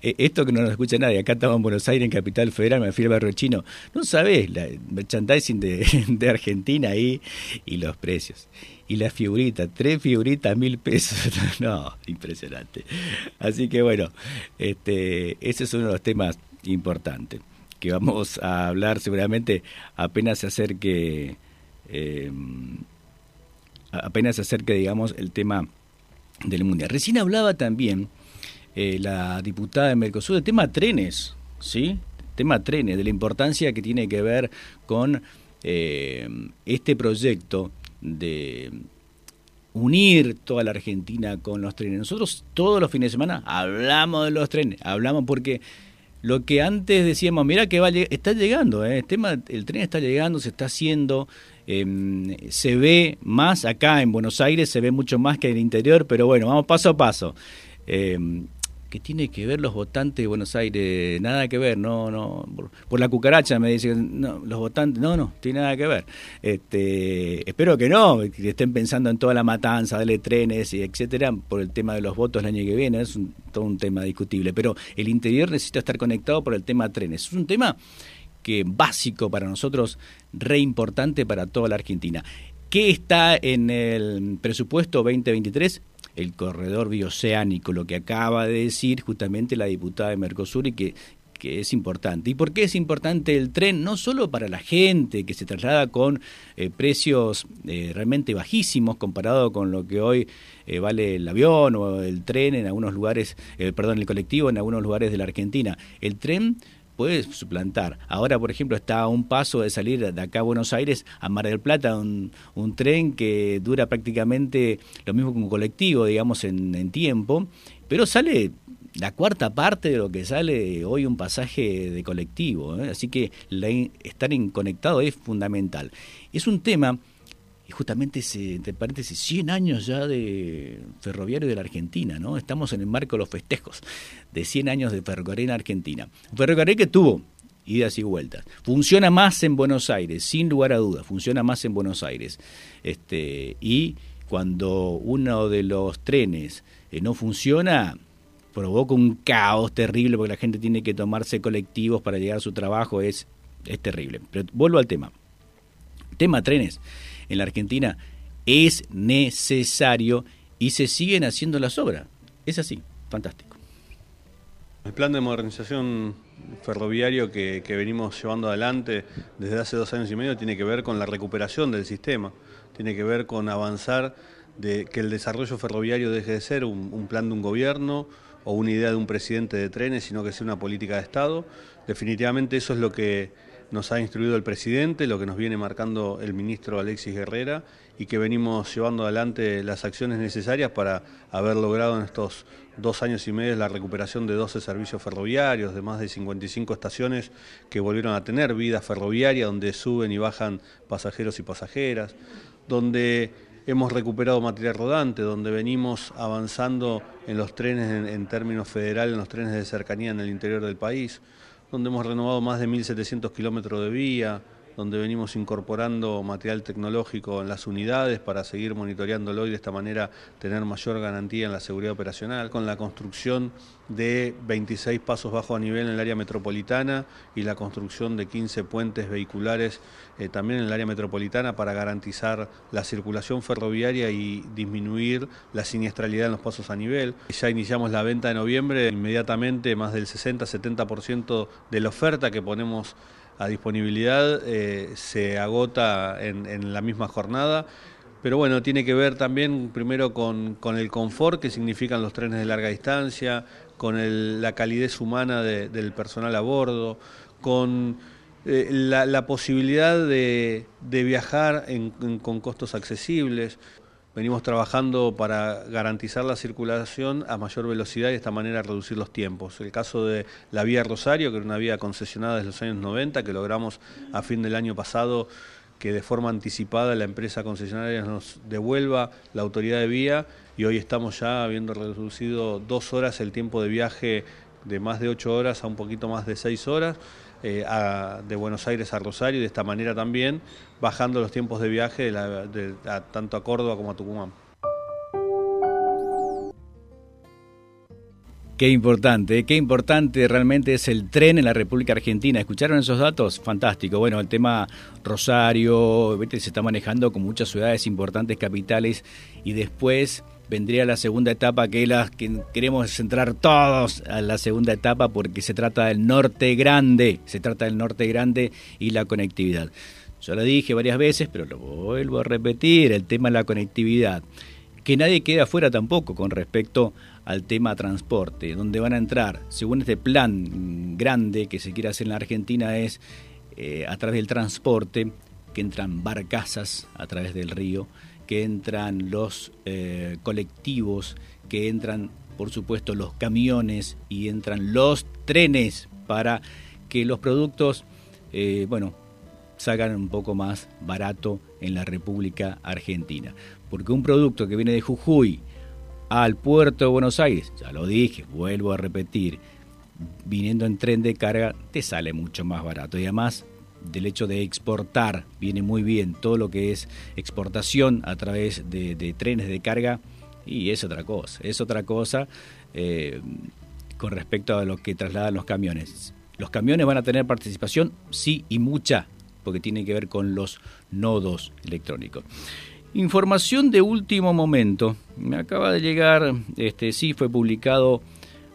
eh, esto que no nos escucha nadie, acá estamos en Buenos Aires, en Capital Federal, me fui al barrio chino, no sabés, la merchandising de, (laughs) de Argentina ahí y los precios. Y la figurita, tres figuritas, mil pesos. (laughs) No, impresionante. Así que bueno, este, ese es uno de los temas importantes que vamos a hablar seguramente apenas se acerque, eh, apenas se acerque, digamos, el tema del Mundial. Recién hablaba también eh, la diputada de Mercosur del tema trenes, ¿sí? Tema trenes, de la importancia que tiene que ver con eh, este proyecto de unir toda la Argentina con los trenes. Nosotros todos los fines de semana hablamos de los trenes, hablamos porque lo que antes decíamos, mira que va, está llegando, ¿eh? el, tema, el tren está llegando, se está haciendo, em, se ve más acá en Buenos Aires, se ve mucho más que en el interior, pero bueno, vamos paso a paso. Em, ¿Qué tiene que ver los votantes de Buenos Aires? Nada que ver, no, no. Por, la cucaracha me dicen, no, los votantes, no, no, tiene nada que ver. Este, espero que no, que estén pensando en toda la matanza, de trenes etcétera, por el tema de los votos el año que viene, es todo un tema discutible. Pero el interior necesita estar conectado por el tema trenes. Es un tema que básico para nosotros, re importante para toda la Argentina. ¿Qué está en el presupuesto 2023? El corredor bioceánico, lo que acaba de decir justamente la diputada de Mercosur y que que es importante. ¿Y por qué es importante el tren? No solo para la gente que se traslada con eh, precios eh, realmente bajísimos comparado con lo que hoy eh, vale el avión o el tren en algunos lugares, perdón, el colectivo en algunos lugares de la Argentina. El tren puede suplantar. Ahora, por ejemplo, está a un paso de salir de acá a Buenos Aires a Mar del Plata, un, un tren que dura prácticamente lo mismo que un colectivo, digamos, en, en tiempo, pero sale la cuarta parte de lo que sale hoy un pasaje de colectivo. ¿eh? Así que estar en conectado es fundamental. Es un tema, y justamente, se, entre paréntesis, 100 años ya de ferroviario de la Argentina, ¿no? Estamos en el marco de los festejos de 100 años de ferrocarril en Argentina. Ferrocarril que tuvo idas y vueltas. Funciona más en Buenos Aires, sin lugar a dudas, funciona más en Buenos Aires. Este, y cuando uno de los trenes eh, no funciona, provoca un caos terrible porque la gente tiene que tomarse colectivos para llegar a su trabajo, es, es terrible. Pero vuelvo al tema. Tema trenes en la Argentina es necesario y se siguen haciendo las obras. Es así, fantástico. El plan de modernización ferroviario que, venimos llevando adelante desde hace dos años y medio tiene que ver con la recuperación del sistema, tiene que ver con avanzar de que el desarrollo ferroviario deje de ser un plan de un gobierno, o una idea de un presidente de trenes, sino que sea una política de Estado. Definitivamente eso es lo que nos ha instruido el presidente, lo que nos viene marcando el ministro Alexis Guerrera y que venimos llevando adelante las acciones necesarias para haber logrado en estos dos años y medio la recuperación de 12 servicios ferroviarios, de más de 55 estaciones que volvieron a tener vida ferroviaria, donde suben y bajan pasajeros y pasajeras, donde hemos recuperado material rodante, donde venimos avanzando en los trenes en, términos federales, en los trenes de cercanía en el interior del país, donde hemos renovado más de 1.700 kilómetros de vía, donde venimos incorporando material tecnológico en las unidades para seguir monitoreándolo y de esta manera tener mayor garantía en la seguridad operacional, con la construcción de 26 pasos bajo a nivel en el área metropolitana y la construcción de 15 puentes vehiculares eh, también en el área metropolitana para garantizar la circulación ferroviaria y disminuir la siniestralidad en los pasos a nivel. Ya iniciamos la venta de noviembre, inmediatamente más del 60-70% de la oferta que ponemos a disponibilidad eh, se agota en, la misma jornada. Pero bueno, tiene que ver también primero con, el confort que significan los trenes de larga distancia, con la calidez humana del personal a bordo, con eh, la, posibilidad de, viajar con costos accesibles. Venimos trabajando para garantizar la circulación a mayor velocidad y de esta manera reducir los tiempos. El caso de la vía Rosario, que era una vía concesionada desde los años 90, que logramos a fin del año pasado que de forma anticipada la empresa concesionaria nos devuelva la autoridad de vía y hoy estamos ya habiendo reducido dos horas el tiempo de viaje de más de ocho horas a un poquito más de seis horas. Eh, de Buenos Aires a Rosario y de esta manera también bajando los tiempos de viaje tanto a Córdoba como a Tucumán. Qué importante, qué importante realmente es el tren en la República Argentina. ¿Escucharon esos datos? Fantástico. Bueno, el tema Rosario, se está manejando con muchas ciudades importantes, capitales, y después vendría la segunda etapa, que es la que queremos centrar todos a la segunda etapa porque se trata del norte grande, se trata del norte grande y la conectividad. Yo lo dije varias veces, pero lo vuelvo a repetir, el tema de la conectividad. Que nadie quede afuera tampoco con respecto al tema transporte, donde van a entrar, según este plan grande que se quiere hacer en la Argentina, es eh, a través del transporte, que entran barcazas a través del río, que entran los eh, colectivos, que entran, por supuesto, los camiones y entran los trenes para que los productos, eh, bueno, salgan un poco más barato en la República Argentina. Porque un producto que viene de Jujuy al puerto de Buenos Aires, ya lo dije, vuelvo a repetir, viniendo en tren de carga, te sale mucho más barato. Y además del hecho de exportar, viene muy bien todo lo que es exportación a través de, trenes de carga y es otra cosa, es otra cosa eh, con respecto a lo que trasladan los camiones. Los camiones van a tener participación, sí y mucha, porque tiene que ver con los nodos electrónicos. Información de último momento. Me acaba de llegar, este sí fue publicado,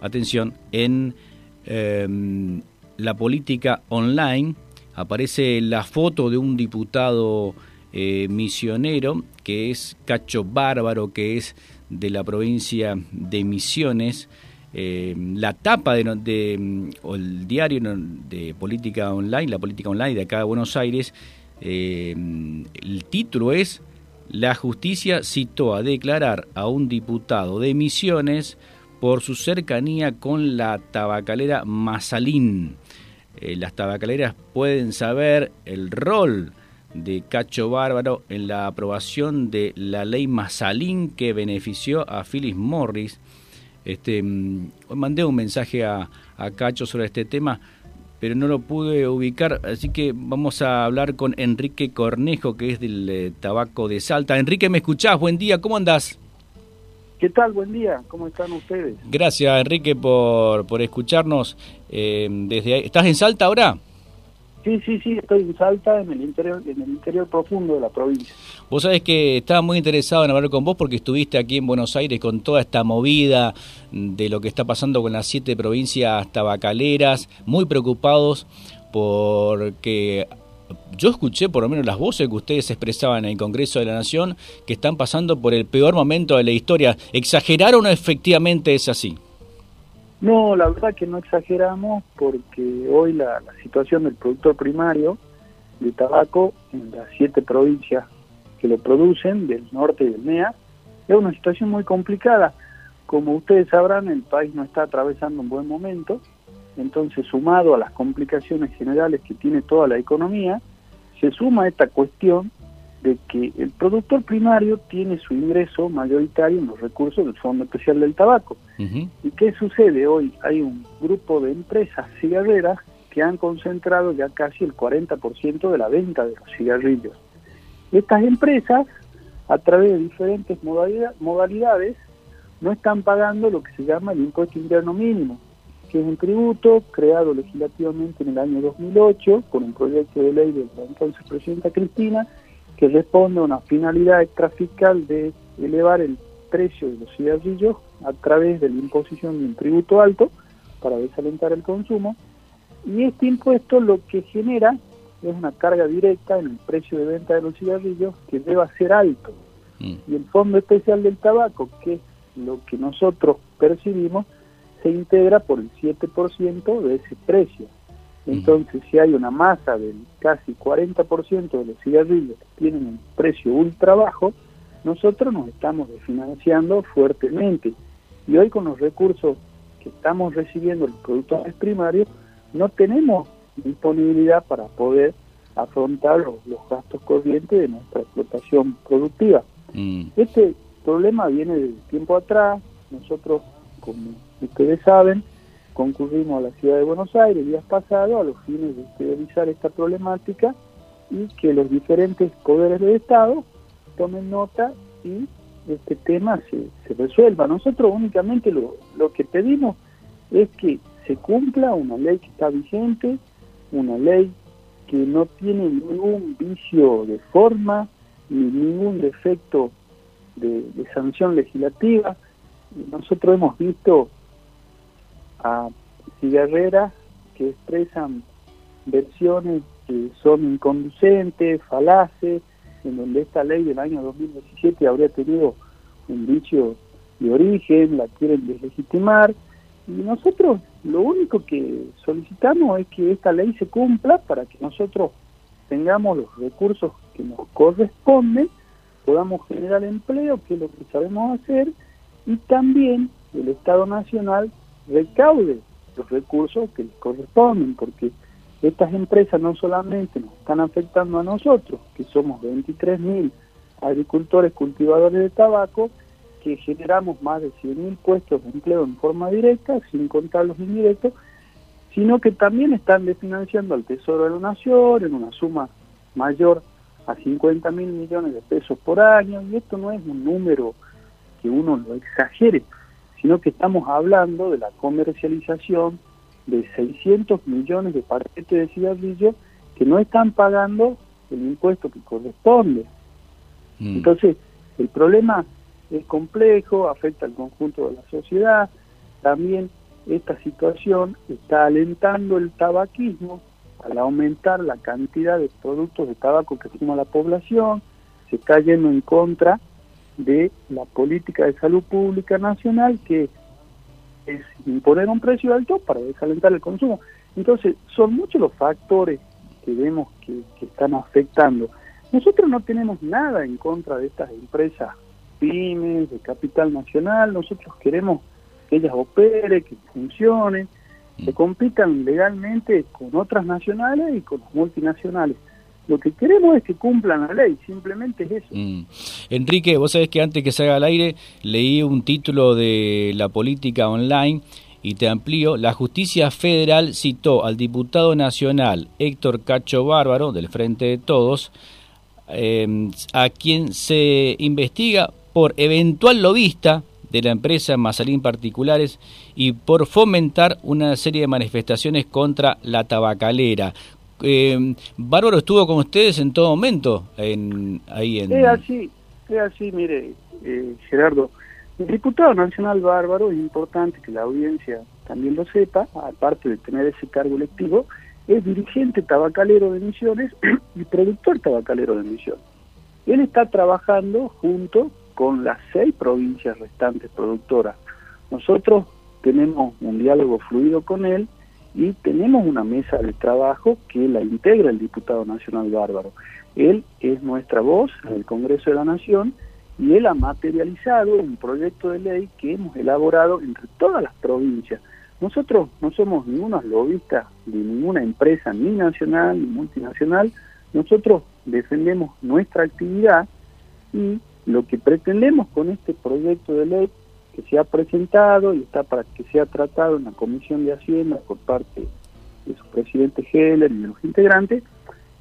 atención, en em, la política online. Aparece la foto de un diputado eh, misionero que es Cacho Bárbaro, que es de la provincia de Misiones. Em, la tapa de, el diario de política online, la política online de acá de Buenos Aires, em, el título es la justicia citó a declarar a un diputado de Misiones por su cercanía con la tabacalera Mazalín. Eh, las tabacaleras pueden saber el rol de Cacho Bárbaro en la aprobación de la ley Mazalín que benefició a Phyllis Morris. Este, mm, mandé un mensaje a, a Cacho sobre este tema pero no lo pude ubicar, así que vamos a hablar con Enrique Cornejo, que es del eh, Tabaco de Salta. Enrique, ¿me escuchás? Buen día, ¿cómo andás? ¿Qué tal? Buen día, ¿cómo están ustedes? Gracias, Enrique, por, por escucharnos. Eh, desde ¿Estás en Salta ahora? Sí, sí, sí, estoy en Salta, en el interior, en el interior profundo de la provincia. Vos sabés que estaba muy interesado en hablar con vos porque estuviste aquí en Buenos Aires con toda esta movida de lo que está pasando con las siete provincias tabacaleras, muy preocupados porque yo escuché por lo menos las voces que ustedes expresaban en el Congreso de la Nación que están pasando por el peor momento de la historia. ¿Exageraron o efectivamente es así? No, la verdad que no exageramos porque hoy la, situación del productor primario de tabaco en las siete provincias que lo producen, del norte y del MEA, es una situación muy complicada. Como ustedes sabrán, el país no está atravesando un buen momento, entonces sumado a las complicaciones generales que tiene toda la economía, se suma esta cuestión de que el productor primario tiene su ingreso mayoritario en los recursos del Fondo Especial del Tabaco. ¿Y qué sucede hoy? Hay un grupo de empresas cigarreras que han concentrado ya casi el 40% de la venta de los cigarrillos. Estas empresas, a través de diferentes modalidades, no están pagando lo que se llama el impuesto interno mínimo, que es un tributo creado legislativamente en el año 2008 por un proyecto de ley de la entonces presidenta Cristina, que responde a una finalidad extrafiscal de elevar el precio de los cigarrillos a través de la imposición de un tributo alto para desalentar el consumo. Y este impuesto lo que genera es una carga directa en el precio de venta de los cigarrillos que deba ser alto. Mm. Y el Fondo Especial del Tabaco, que es lo que nosotros percibimos, se integra por el 7% de ese precio. Entonces, si hay una masa del casi 40% de los cigarrillos que tienen un precio ultra bajo, nosotros nos estamos desfinanciando fuertemente. Y hoy con los recursos que estamos recibiendo los productores primarios, no tenemos disponibilidad para poder afrontar los, gastos corrientes de nuestra explotación productiva. Mm. Este problema viene de tiempo atrás, nosotros, como ustedes saben, concurrimos a la ciudad de Buenos Aires días pasados a los fines de exteriorizar esta problemática y que los diferentes poderes del Estado tomen nota y este tema se, se resuelva. Nosotros únicamente lo, lo que pedimos es que se cumpla una ley que está vigente, una ley que no tiene ningún vicio de forma ni ningún defecto de, de sanción legislativa. Nosotros hemos visto a cigarreras que expresan versiones que son inconducentes, falaces, en donde esta ley del año 2017 habría tenido un vicio de origen, la quieren deslegitimar, y nosotros lo único que solicitamos es que esta ley se cumpla para que nosotros tengamos los recursos que nos corresponden, podamos generar empleo, que es lo que sabemos hacer, y también el Estado Nacional recaude los recursos que les corresponden, porque estas empresas no solamente nos están afectando a nosotros, que somos 23.000 agricultores cultivadores de tabaco, que generamos más de 100.000 puestos de empleo en forma directa, sin contar los indirectos, sino que también están desfinanciando al Tesoro de la Nación en una suma mayor a 50 mil millones de pesos por año, y esto no es un número que uno lo exagere, sino que estamos hablando de la comercialización de 600 millones de paquetes de cigarrillos que no están pagando el impuesto que corresponde. Mm. Entonces, el problema es complejo, afecta al conjunto de la sociedad, también esta situación está alentando el tabaquismo al aumentar la cantidad de productos de tabaco que consume la población, se está yendo en contra de la política de salud pública nacional que es imponer un precio alto para desalentar el consumo. Entonces, son muchos los factores que vemos que, que están afectando. Nosotros no tenemos nada en contra de estas empresas pymes, de capital nacional, nosotros queremos que ellas operen, que funcionen, que compitan legalmente con otras nacionales y con multinacionales. Lo que queremos es que cumplan la ley, simplemente es eso. Mm. Enrique, vos sabés que antes que salga al aire leí un título de la política online y te amplío. La justicia federal citó al diputado nacional Héctor Cacho Bárbaro, del Frente de Todos, eh, a quien se investiga por eventual lobista de la empresa Mazalín Particulares y por fomentar una serie de manifestaciones contra la tabacalera. Eh, Bárbaro estuvo con ustedes en todo momento en, ahí en... Es así, es así, mire, eh, Gerardo. El diputado nacional Bárbaro, es importante que la audiencia también lo sepa, aparte de tener ese cargo electivo, es dirigente tabacalero de Misiones (clears throat) y productor tabacalero de Misiones. Él está trabajando junto con las seis provincias restantes productoras. Nosotros tenemos un diálogo fluido con él y tenemos una mesa de trabajo que la integra el diputado nacional Bárbaro. Él es nuestra voz en el Congreso de la Nación y él ha materializado un proyecto de ley que hemos elaborado entre todas las provincias. Nosotros no somos ningunos lobistas de ninguna empresa, ni nacional ni multinacional. Nosotros defendemos nuestra actividad y lo que pretendemos con este proyecto de ley que se ha presentado y está para que sea tratado en la Comisión de Hacienda por parte de su presidente Heller y de los integrantes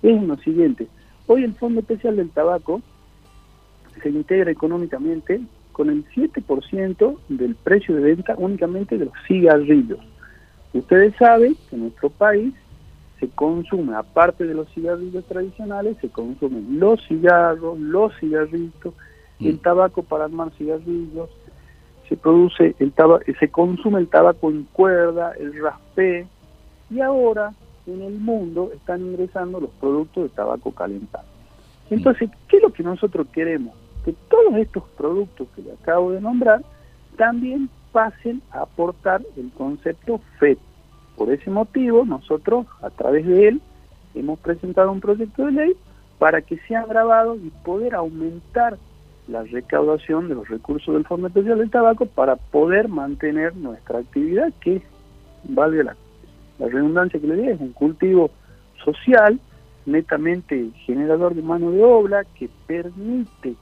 es lo siguiente. Hoy el Fondo Especial del Tabaco se integra económicamente con el 7% del precio de venta únicamente de los cigarrillos. Ustedes saben que en nuestro país se consume, aparte de los cigarrillos tradicionales, se consumen los cigarros, los cigarritos, el mm. tabaco para armar cigarrillos, se produce el tabaco, se consume el tabaco en cuerda, el raspé, y ahora en el mundo están ingresando los productos de tabaco calentado. Entonces, ¿qué es lo que nosotros queremos? Que todos estos productos que le acabo de nombrar también pasen a aportar el concepto FED. Por ese motivo, nosotros, a través de él, hemos presentado un proyecto de ley para que sea grabado y poder aumentar la recaudación de los recursos del Fondo Especial del Tabaco para poder mantener nuestra actividad, que valga la, redundancia que le diga, es un cultivo social, netamente generador de mano de obra, que permite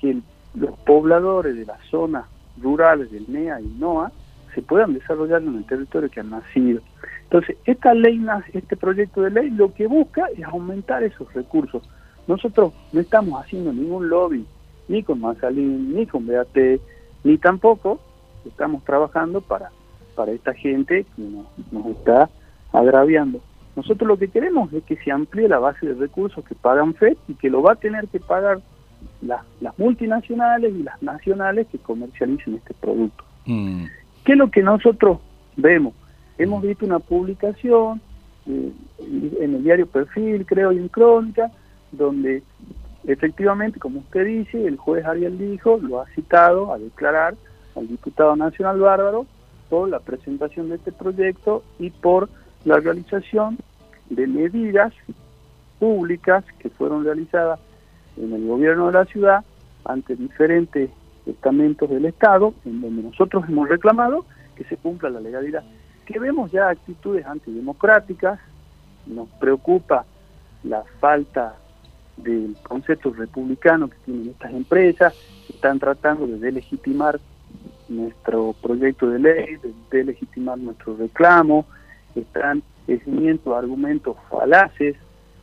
que los pobladores de las zonas rurales del NEA y NOA se puedan desarrollar en el territorio que han nacido. Entonces, esta ley, este proyecto de ley lo que busca es aumentar esos recursos. Nosotros no estamos haciendo ningún lobby ni con Mansalín, ni con BAT, ni tampoco estamos trabajando para, para esta gente que nos, está agraviando. Nosotros lo que queremos es que se amplíe la base de recursos que pagan FED y que lo va a tener que pagar las multinacionales y las nacionales que comercialicen este producto. Mm. ¿Qué es lo que nosotros vemos? Hemos visto una publicación eh, en el diario Perfil, creo, y en Crónica, donde Efectivamente, como usted dice, el juez Ariel dijo, lo ha citado a declarar al diputado nacional Bárbaro por la presentación de este proyecto y por la realización de medidas públicas que fueron realizadas en el gobierno de la ciudad ante diferentes estamentos del Estado, en donde nosotros hemos reclamado que se cumpla la legalidad. Que vemos ya actitudes antidemocráticas, nos preocupa la falta del concepto republicano que tienen estas empresas, están tratando de delegitimar nuestro proyecto de ley, de delegitimar nuestro reclamo, están definiendo argumentos falaces.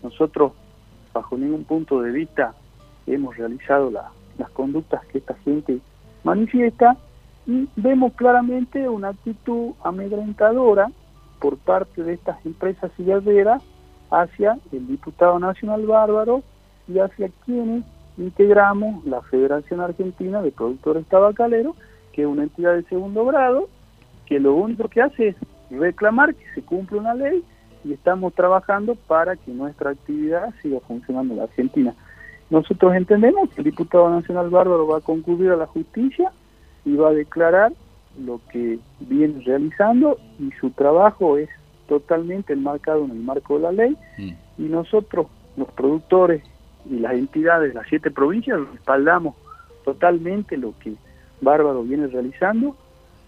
Nosotros, bajo ningún punto de vista, hemos realizado las conductas que esta gente manifiesta y vemos claramente una actitud amedrentadora por parte de estas empresas cigarreras hacia el diputado nacional bárbaro y hacia quienes integramos la Federación Argentina de Productores Tabacaleros, que es una entidad de segundo grado, que lo único que hace es reclamar que se cumpla una ley y estamos trabajando para que nuestra actividad siga funcionando en la Argentina. Nosotros entendemos que el diputado nacional Bárbaro va a concurrir a la justicia y va a declarar lo que viene realizando y su trabajo es totalmente enmarcado en el marco de la ley y nosotros, los productores y las entidades de las siete provincias, respaldamos totalmente lo que Bárbaro viene realizando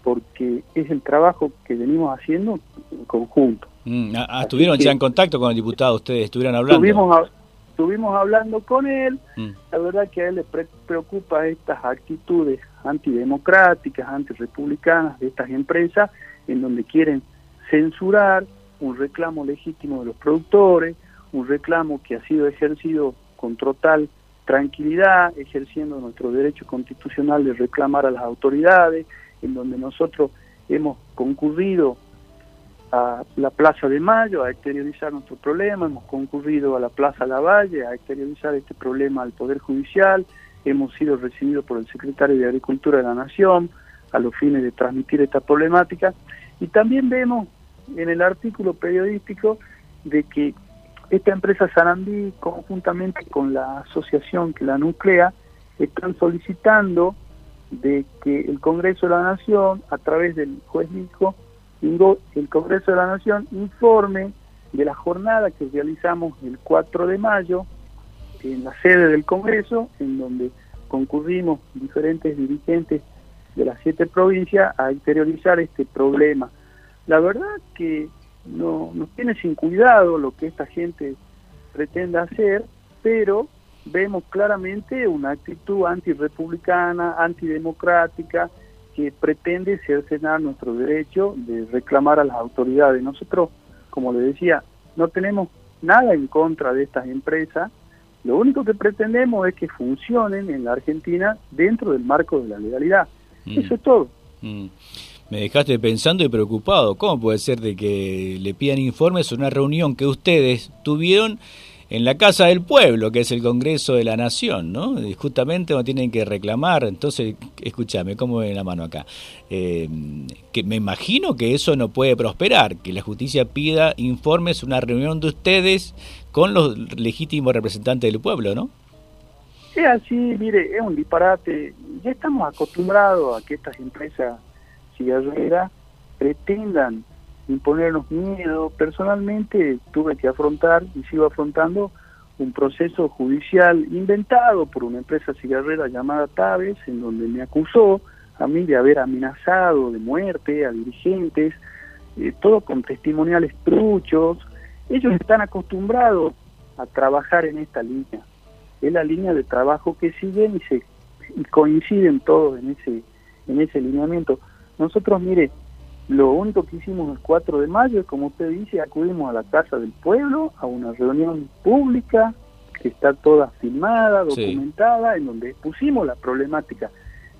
porque es el trabajo que venimos haciendo en conjunto. Mm, ah, ah, ¿Estuvieron ya en contacto con el diputado ustedes? ¿Estuvieron hablando? Estuvimos, estuvimos hablando con él. Mm. La verdad que a él le preocupa estas actitudes antidemocráticas, antirepublicanas de estas empresas en donde quieren censurar un reclamo legítimo de los productores, un reclamo que ha sido ejercido con total tranquilidad, ejerciendo nuestro derecho constitucional de reclamar a las autoridades, en donde nosotros hemos concurrido a la Plaza de Mayo a exteriorizar nuestro problema, hemos concurrido a la Plaza Lavalle a exteriorizar este problema al Poder Judicial, hemos sido recibidos por el secretario de Agricultura de la Nación a los fines de transmitir esta problemática. Y también vemos en el artículo periodístico de que esta empresa Sarandí, conjuntamente con la asociación que la nuclea, están solicitando de que el Congreso de la Nación, a través del juez Nico, el Congreso de la Nación informe de la jornada que realizamos el 4 de mayo en la sede del Congreso, en donde concurrimos diferentes dirigentes de las siete provincias a interiorizar este problema. La verdad que no nos tiene sin cuidado lo que esta gente pretende hacer, pero vemos claramente una actitud antirepublicana, antidemocrática, que pretende cercenar nuestro derecho de reclamar a las autoridades. Nosotros, como le decía, no tenemos nada en contra de estas empresas, lo único que pretendemos es que funcionen en la Argentina dentro del marco de la legalidad. Mm. Eso es todo. Mm me dejaste pensando y preocupado. ¿Cómo puede ser de que le pidan informes sobre una reunión que ustedes tuvieron en la Casa del Pueblo, que es el Congreso de la Nación, ¿no? Y justamente no tienen que reclamar. Entonces, escúchame, ¿cómo ven la mano acá? Eh, que me imagino que eso no puede prosperar, que la justicia pida informes una reunión de ustedes con los legítimos representantes del pueblo, ¿no? Es así, mire, es un disparate. Ya estamos acostumbrados a que estas empresas cigarrera pretendan imponernos miedo. Personalmente tuve que afrontar y sigo afrontando un proceso judicial inventado por una empresa cigarrera llamada Taves, en donde me acusó a mí de haber amenazado de muerte a dirigentes, eh, todo con testimoniales truchos. Ellos están acostumbrados a trabajar en esta línea. Es la línea de trabajo que siguen y se y coinciden todos en ese en ese lineamiento. Nosotros, mire, lo único que hicimos el 4 de mayo es, como usted dice, acudimos a la Casa del Pueblo, a una reunión pública que está toda filmada, documentada, en donde pusimos la problemática.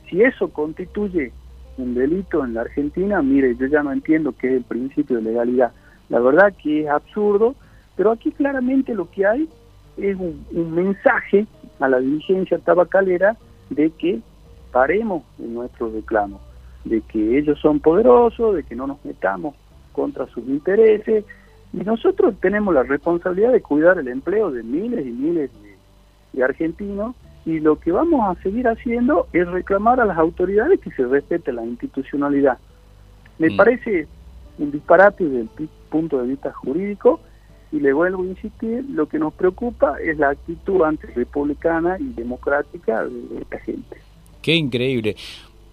Si eso constituye un delito en la Argentina, mire, yo ya no entiendo qué es el principio de legalidad. La verdad que es absurdo, pero aquí claramente lo que hay es un, un mensaje a la dirigencia tabacalera de que paremos en nuestro reclamo de que ellos son poderosos, de que no nos metamos contra sus intereses, y nosotros tenemos la responsabilidad de cuidar el empleo de miles y miles de, argentinos, y lo que vamos a seguir haciendo es reclamar a las autoridades que se respete la institucionalidad. Me mm. parece un disparate desde el punto de vista jurídico, y le vuelvo a insistir, lo que nos preocupa es la actitud antirepublicana y democrática de esta gente. Qué increíble.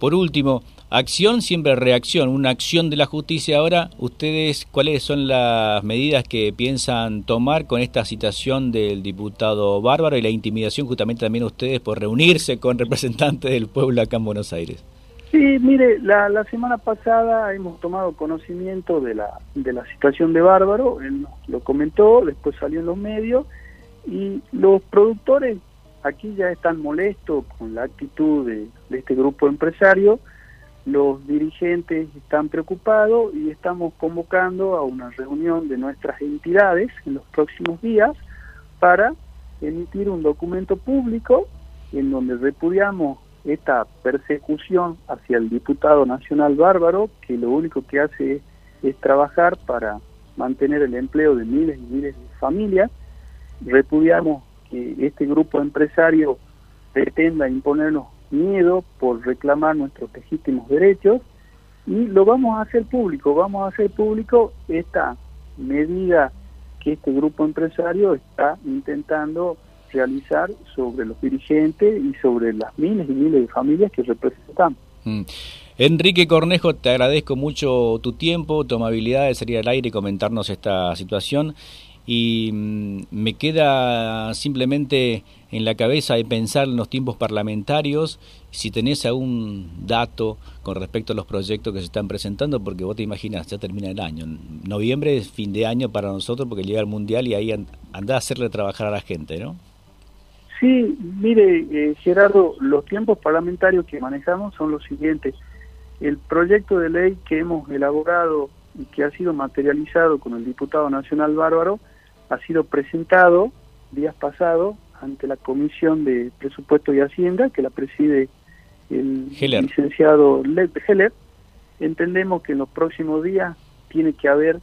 Por último, acción siempre reacción, una acción de la justicia. Ahora, ustedes, ¿cuáles son las medidas que piensan tomar con esta citación del diputado Bárbaro y la intimidación justamente también ustedes por reunirse con representantes del pueblo acá en Buenos Aires? Sí, mire, la, semana pasada hemos tomado conocimiento de la, de la situación de Bárbaro, él lo comentó, después salió en los medios, y los productores aquí ya están molestos con la actitud de, este grupo empresario, los dirigentes están preocupados y estamos convocando a una reunión de nuestras entidades en los próximos días para emitir un documento público en donde repudiamos esta persecución hacia el diputado nacional bárbaro, que lo único que hace es, trabajar para mantener el empleo de miles y miles de familias. Repudiamos que este grupo empresario pretenda imponernos miedo por reclamar nuestros legítimos derechos y lo vamos a hacer público, vamos a hacer público esta medida que este grupo empresario está intentando realizar sobre los dirigentes y sobre las miles y miles de familias que representamos. Mm. Enrique Cornejo, te agradezco mucho tu tiempo, tu amabilidad de salir al aire y comentarnos esta situación. Y mm, me queda simplemente en la cabeza de pensar en los tiempos parlamentarios, si tenés algún dato con respecto a los proyectos que se están presentando, porque vos te imaginas, ya termina el año. Noviembre es fin de año para nosotros porque llega el Mundial y ahí anda a hacerle trabajar a la gente, ¿no? Sí, mire, eh, Gerardo, los tiempos parlamentarios que manejamos son los siguientes. El proyecto de ley que hemos elaborado y que ha sido materializado con el diputado nacional Bárbaro ha sido presentado días pasados ante la Comisión de Presupuesto y Hacienda, que la preside el licenciado Led Heller. Entendemos que en los próximos días tiene que haber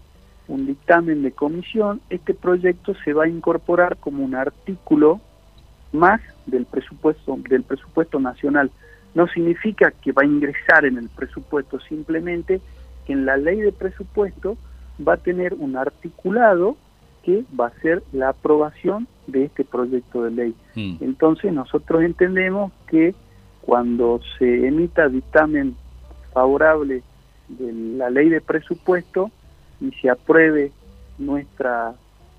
un dictamen de comisión. Este proyecto se va a incorporar como un artículo más del presupuesto del presupuesto nacional. No significa que va a ingresar en el presupuesto, simplemente que en la ley de presupuesto va a tener un articulado que va a ser la aprobación de este proyecto de ley. Mm. Entonces nosotros entendemos que cuando se emita dictamen favorable de la ley de presupuesto y se apruebe nuestra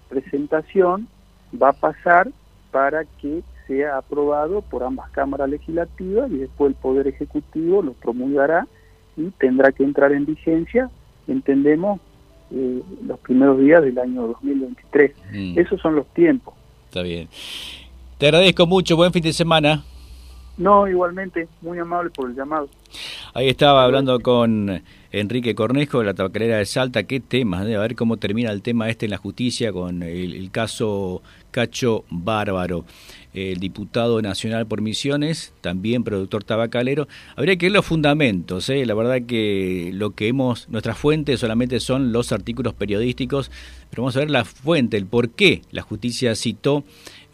presentación, va a pasar para que sea aprobado por ambas cámaras legislativas y después el Poder Ejecutivo lo promulgará y tendrá que entrar en vigencia, entendemos, eh, los primeros días del año 2023. Mm. Esos son los tiempos. Está bien. Te agradezco mucho, buen fin de semana. No, igualmente, muy amable por el llamado. Ahí estaba hablando con Enrique Cornejo de la tabacalera de Salta. Qué tema, de a ver cómo termina el tema este en la justicia con el, caso Cacho Bárbaro, el diputado nacional por Misiones, también productor tabacalero. Habría que ver los fundamentos, ¿eh? la verdad que lo que hemos, nuestras fuentes solamente son los artículos periodísticos, pero vamos a ver la fuente, el por qué la justicia citó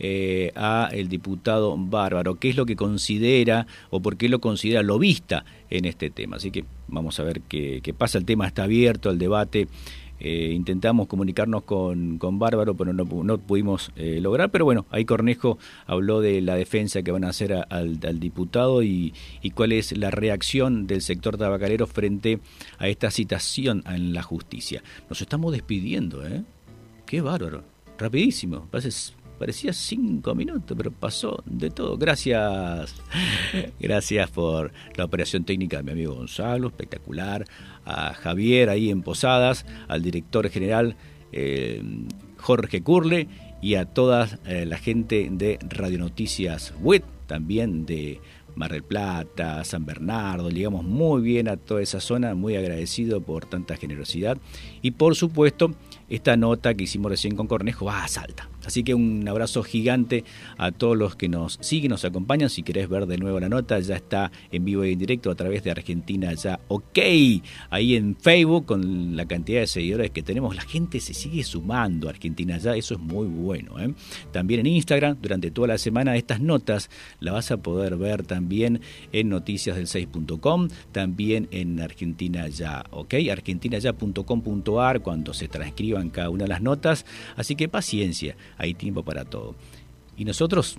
eh, a el diputado Bárbaro, qué es lo que considera o por qué lo considera lobista en este tema. Así que vamos a ver qué, pasa, el tema está abierto, el debate. Eh, intentamos comunicarnos con, con Bárbaro, pero no, no pudimos eh, lograr. Pero bueno, ahí Cornejo habló de la defensa que van a hacer al, diputado y, y, cuál es la reacción del sector tabacalero frente a esta citación en la justicia. Nos estamos despidiendo, ¿eh? Qué bárbaro. Rapidísimo. Pases parecía cinco minutos, pero pasó de todo. Gracias, gracias por la operación técnica de mi amigo Gonzalo, espectacular. A Javier ahí en Posadas, al director general eh, Jorge Curle y a toda eh, la gente de Radio Noticias WIT, también de Mar del Plata, San Bernardo, llegamos muy bien a toda esa zona, muy agradecido por tanta generosidad y por supuesto esta nota que hicimos recién con Cornejo va a Salta. Así que un abrazo gigante a todos los que nos siguen, nos acompañan. Si querés ver de nuevo la nota, ya está en vivo y en directo a través de Argentina Ya OK. Ahí en Facebook, con la cantidad de seguidores que tenemos, la gente se sigue sumando a Argentina Ya. Eso es muy bueno. ¿eh? También en Instagram, durante toda la semana, estas notas las vas a poder ver también en noticiasdel6.com, también en Argentina Ya OK, argentinaya.com.ar, cuando se transcriban cada una de las notas. Así que paciencia hay tiempo para todo. Y nosotros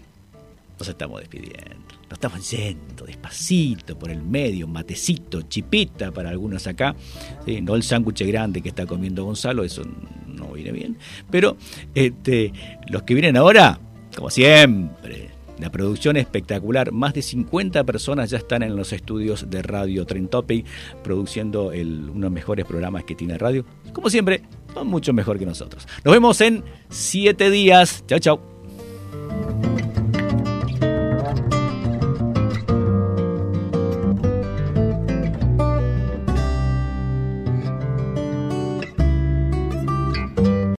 nos estamos despidiendo. Nos estamos yendo despacito por el medio, matecito, chipita para algunos acá. No el sándwich grande que está comiendo Gonzalo, eso no viene bien. Pero este, los que vienen ahora, como siempre, la producción espectacular. Más de 50 personas ya están en los estudios de Radio Trentopic produciendo el, uno de los mejores programas que tiene radio. Como siempre, mucho mejor que nosotros. Nos vemos en 7 días. Chao, chao.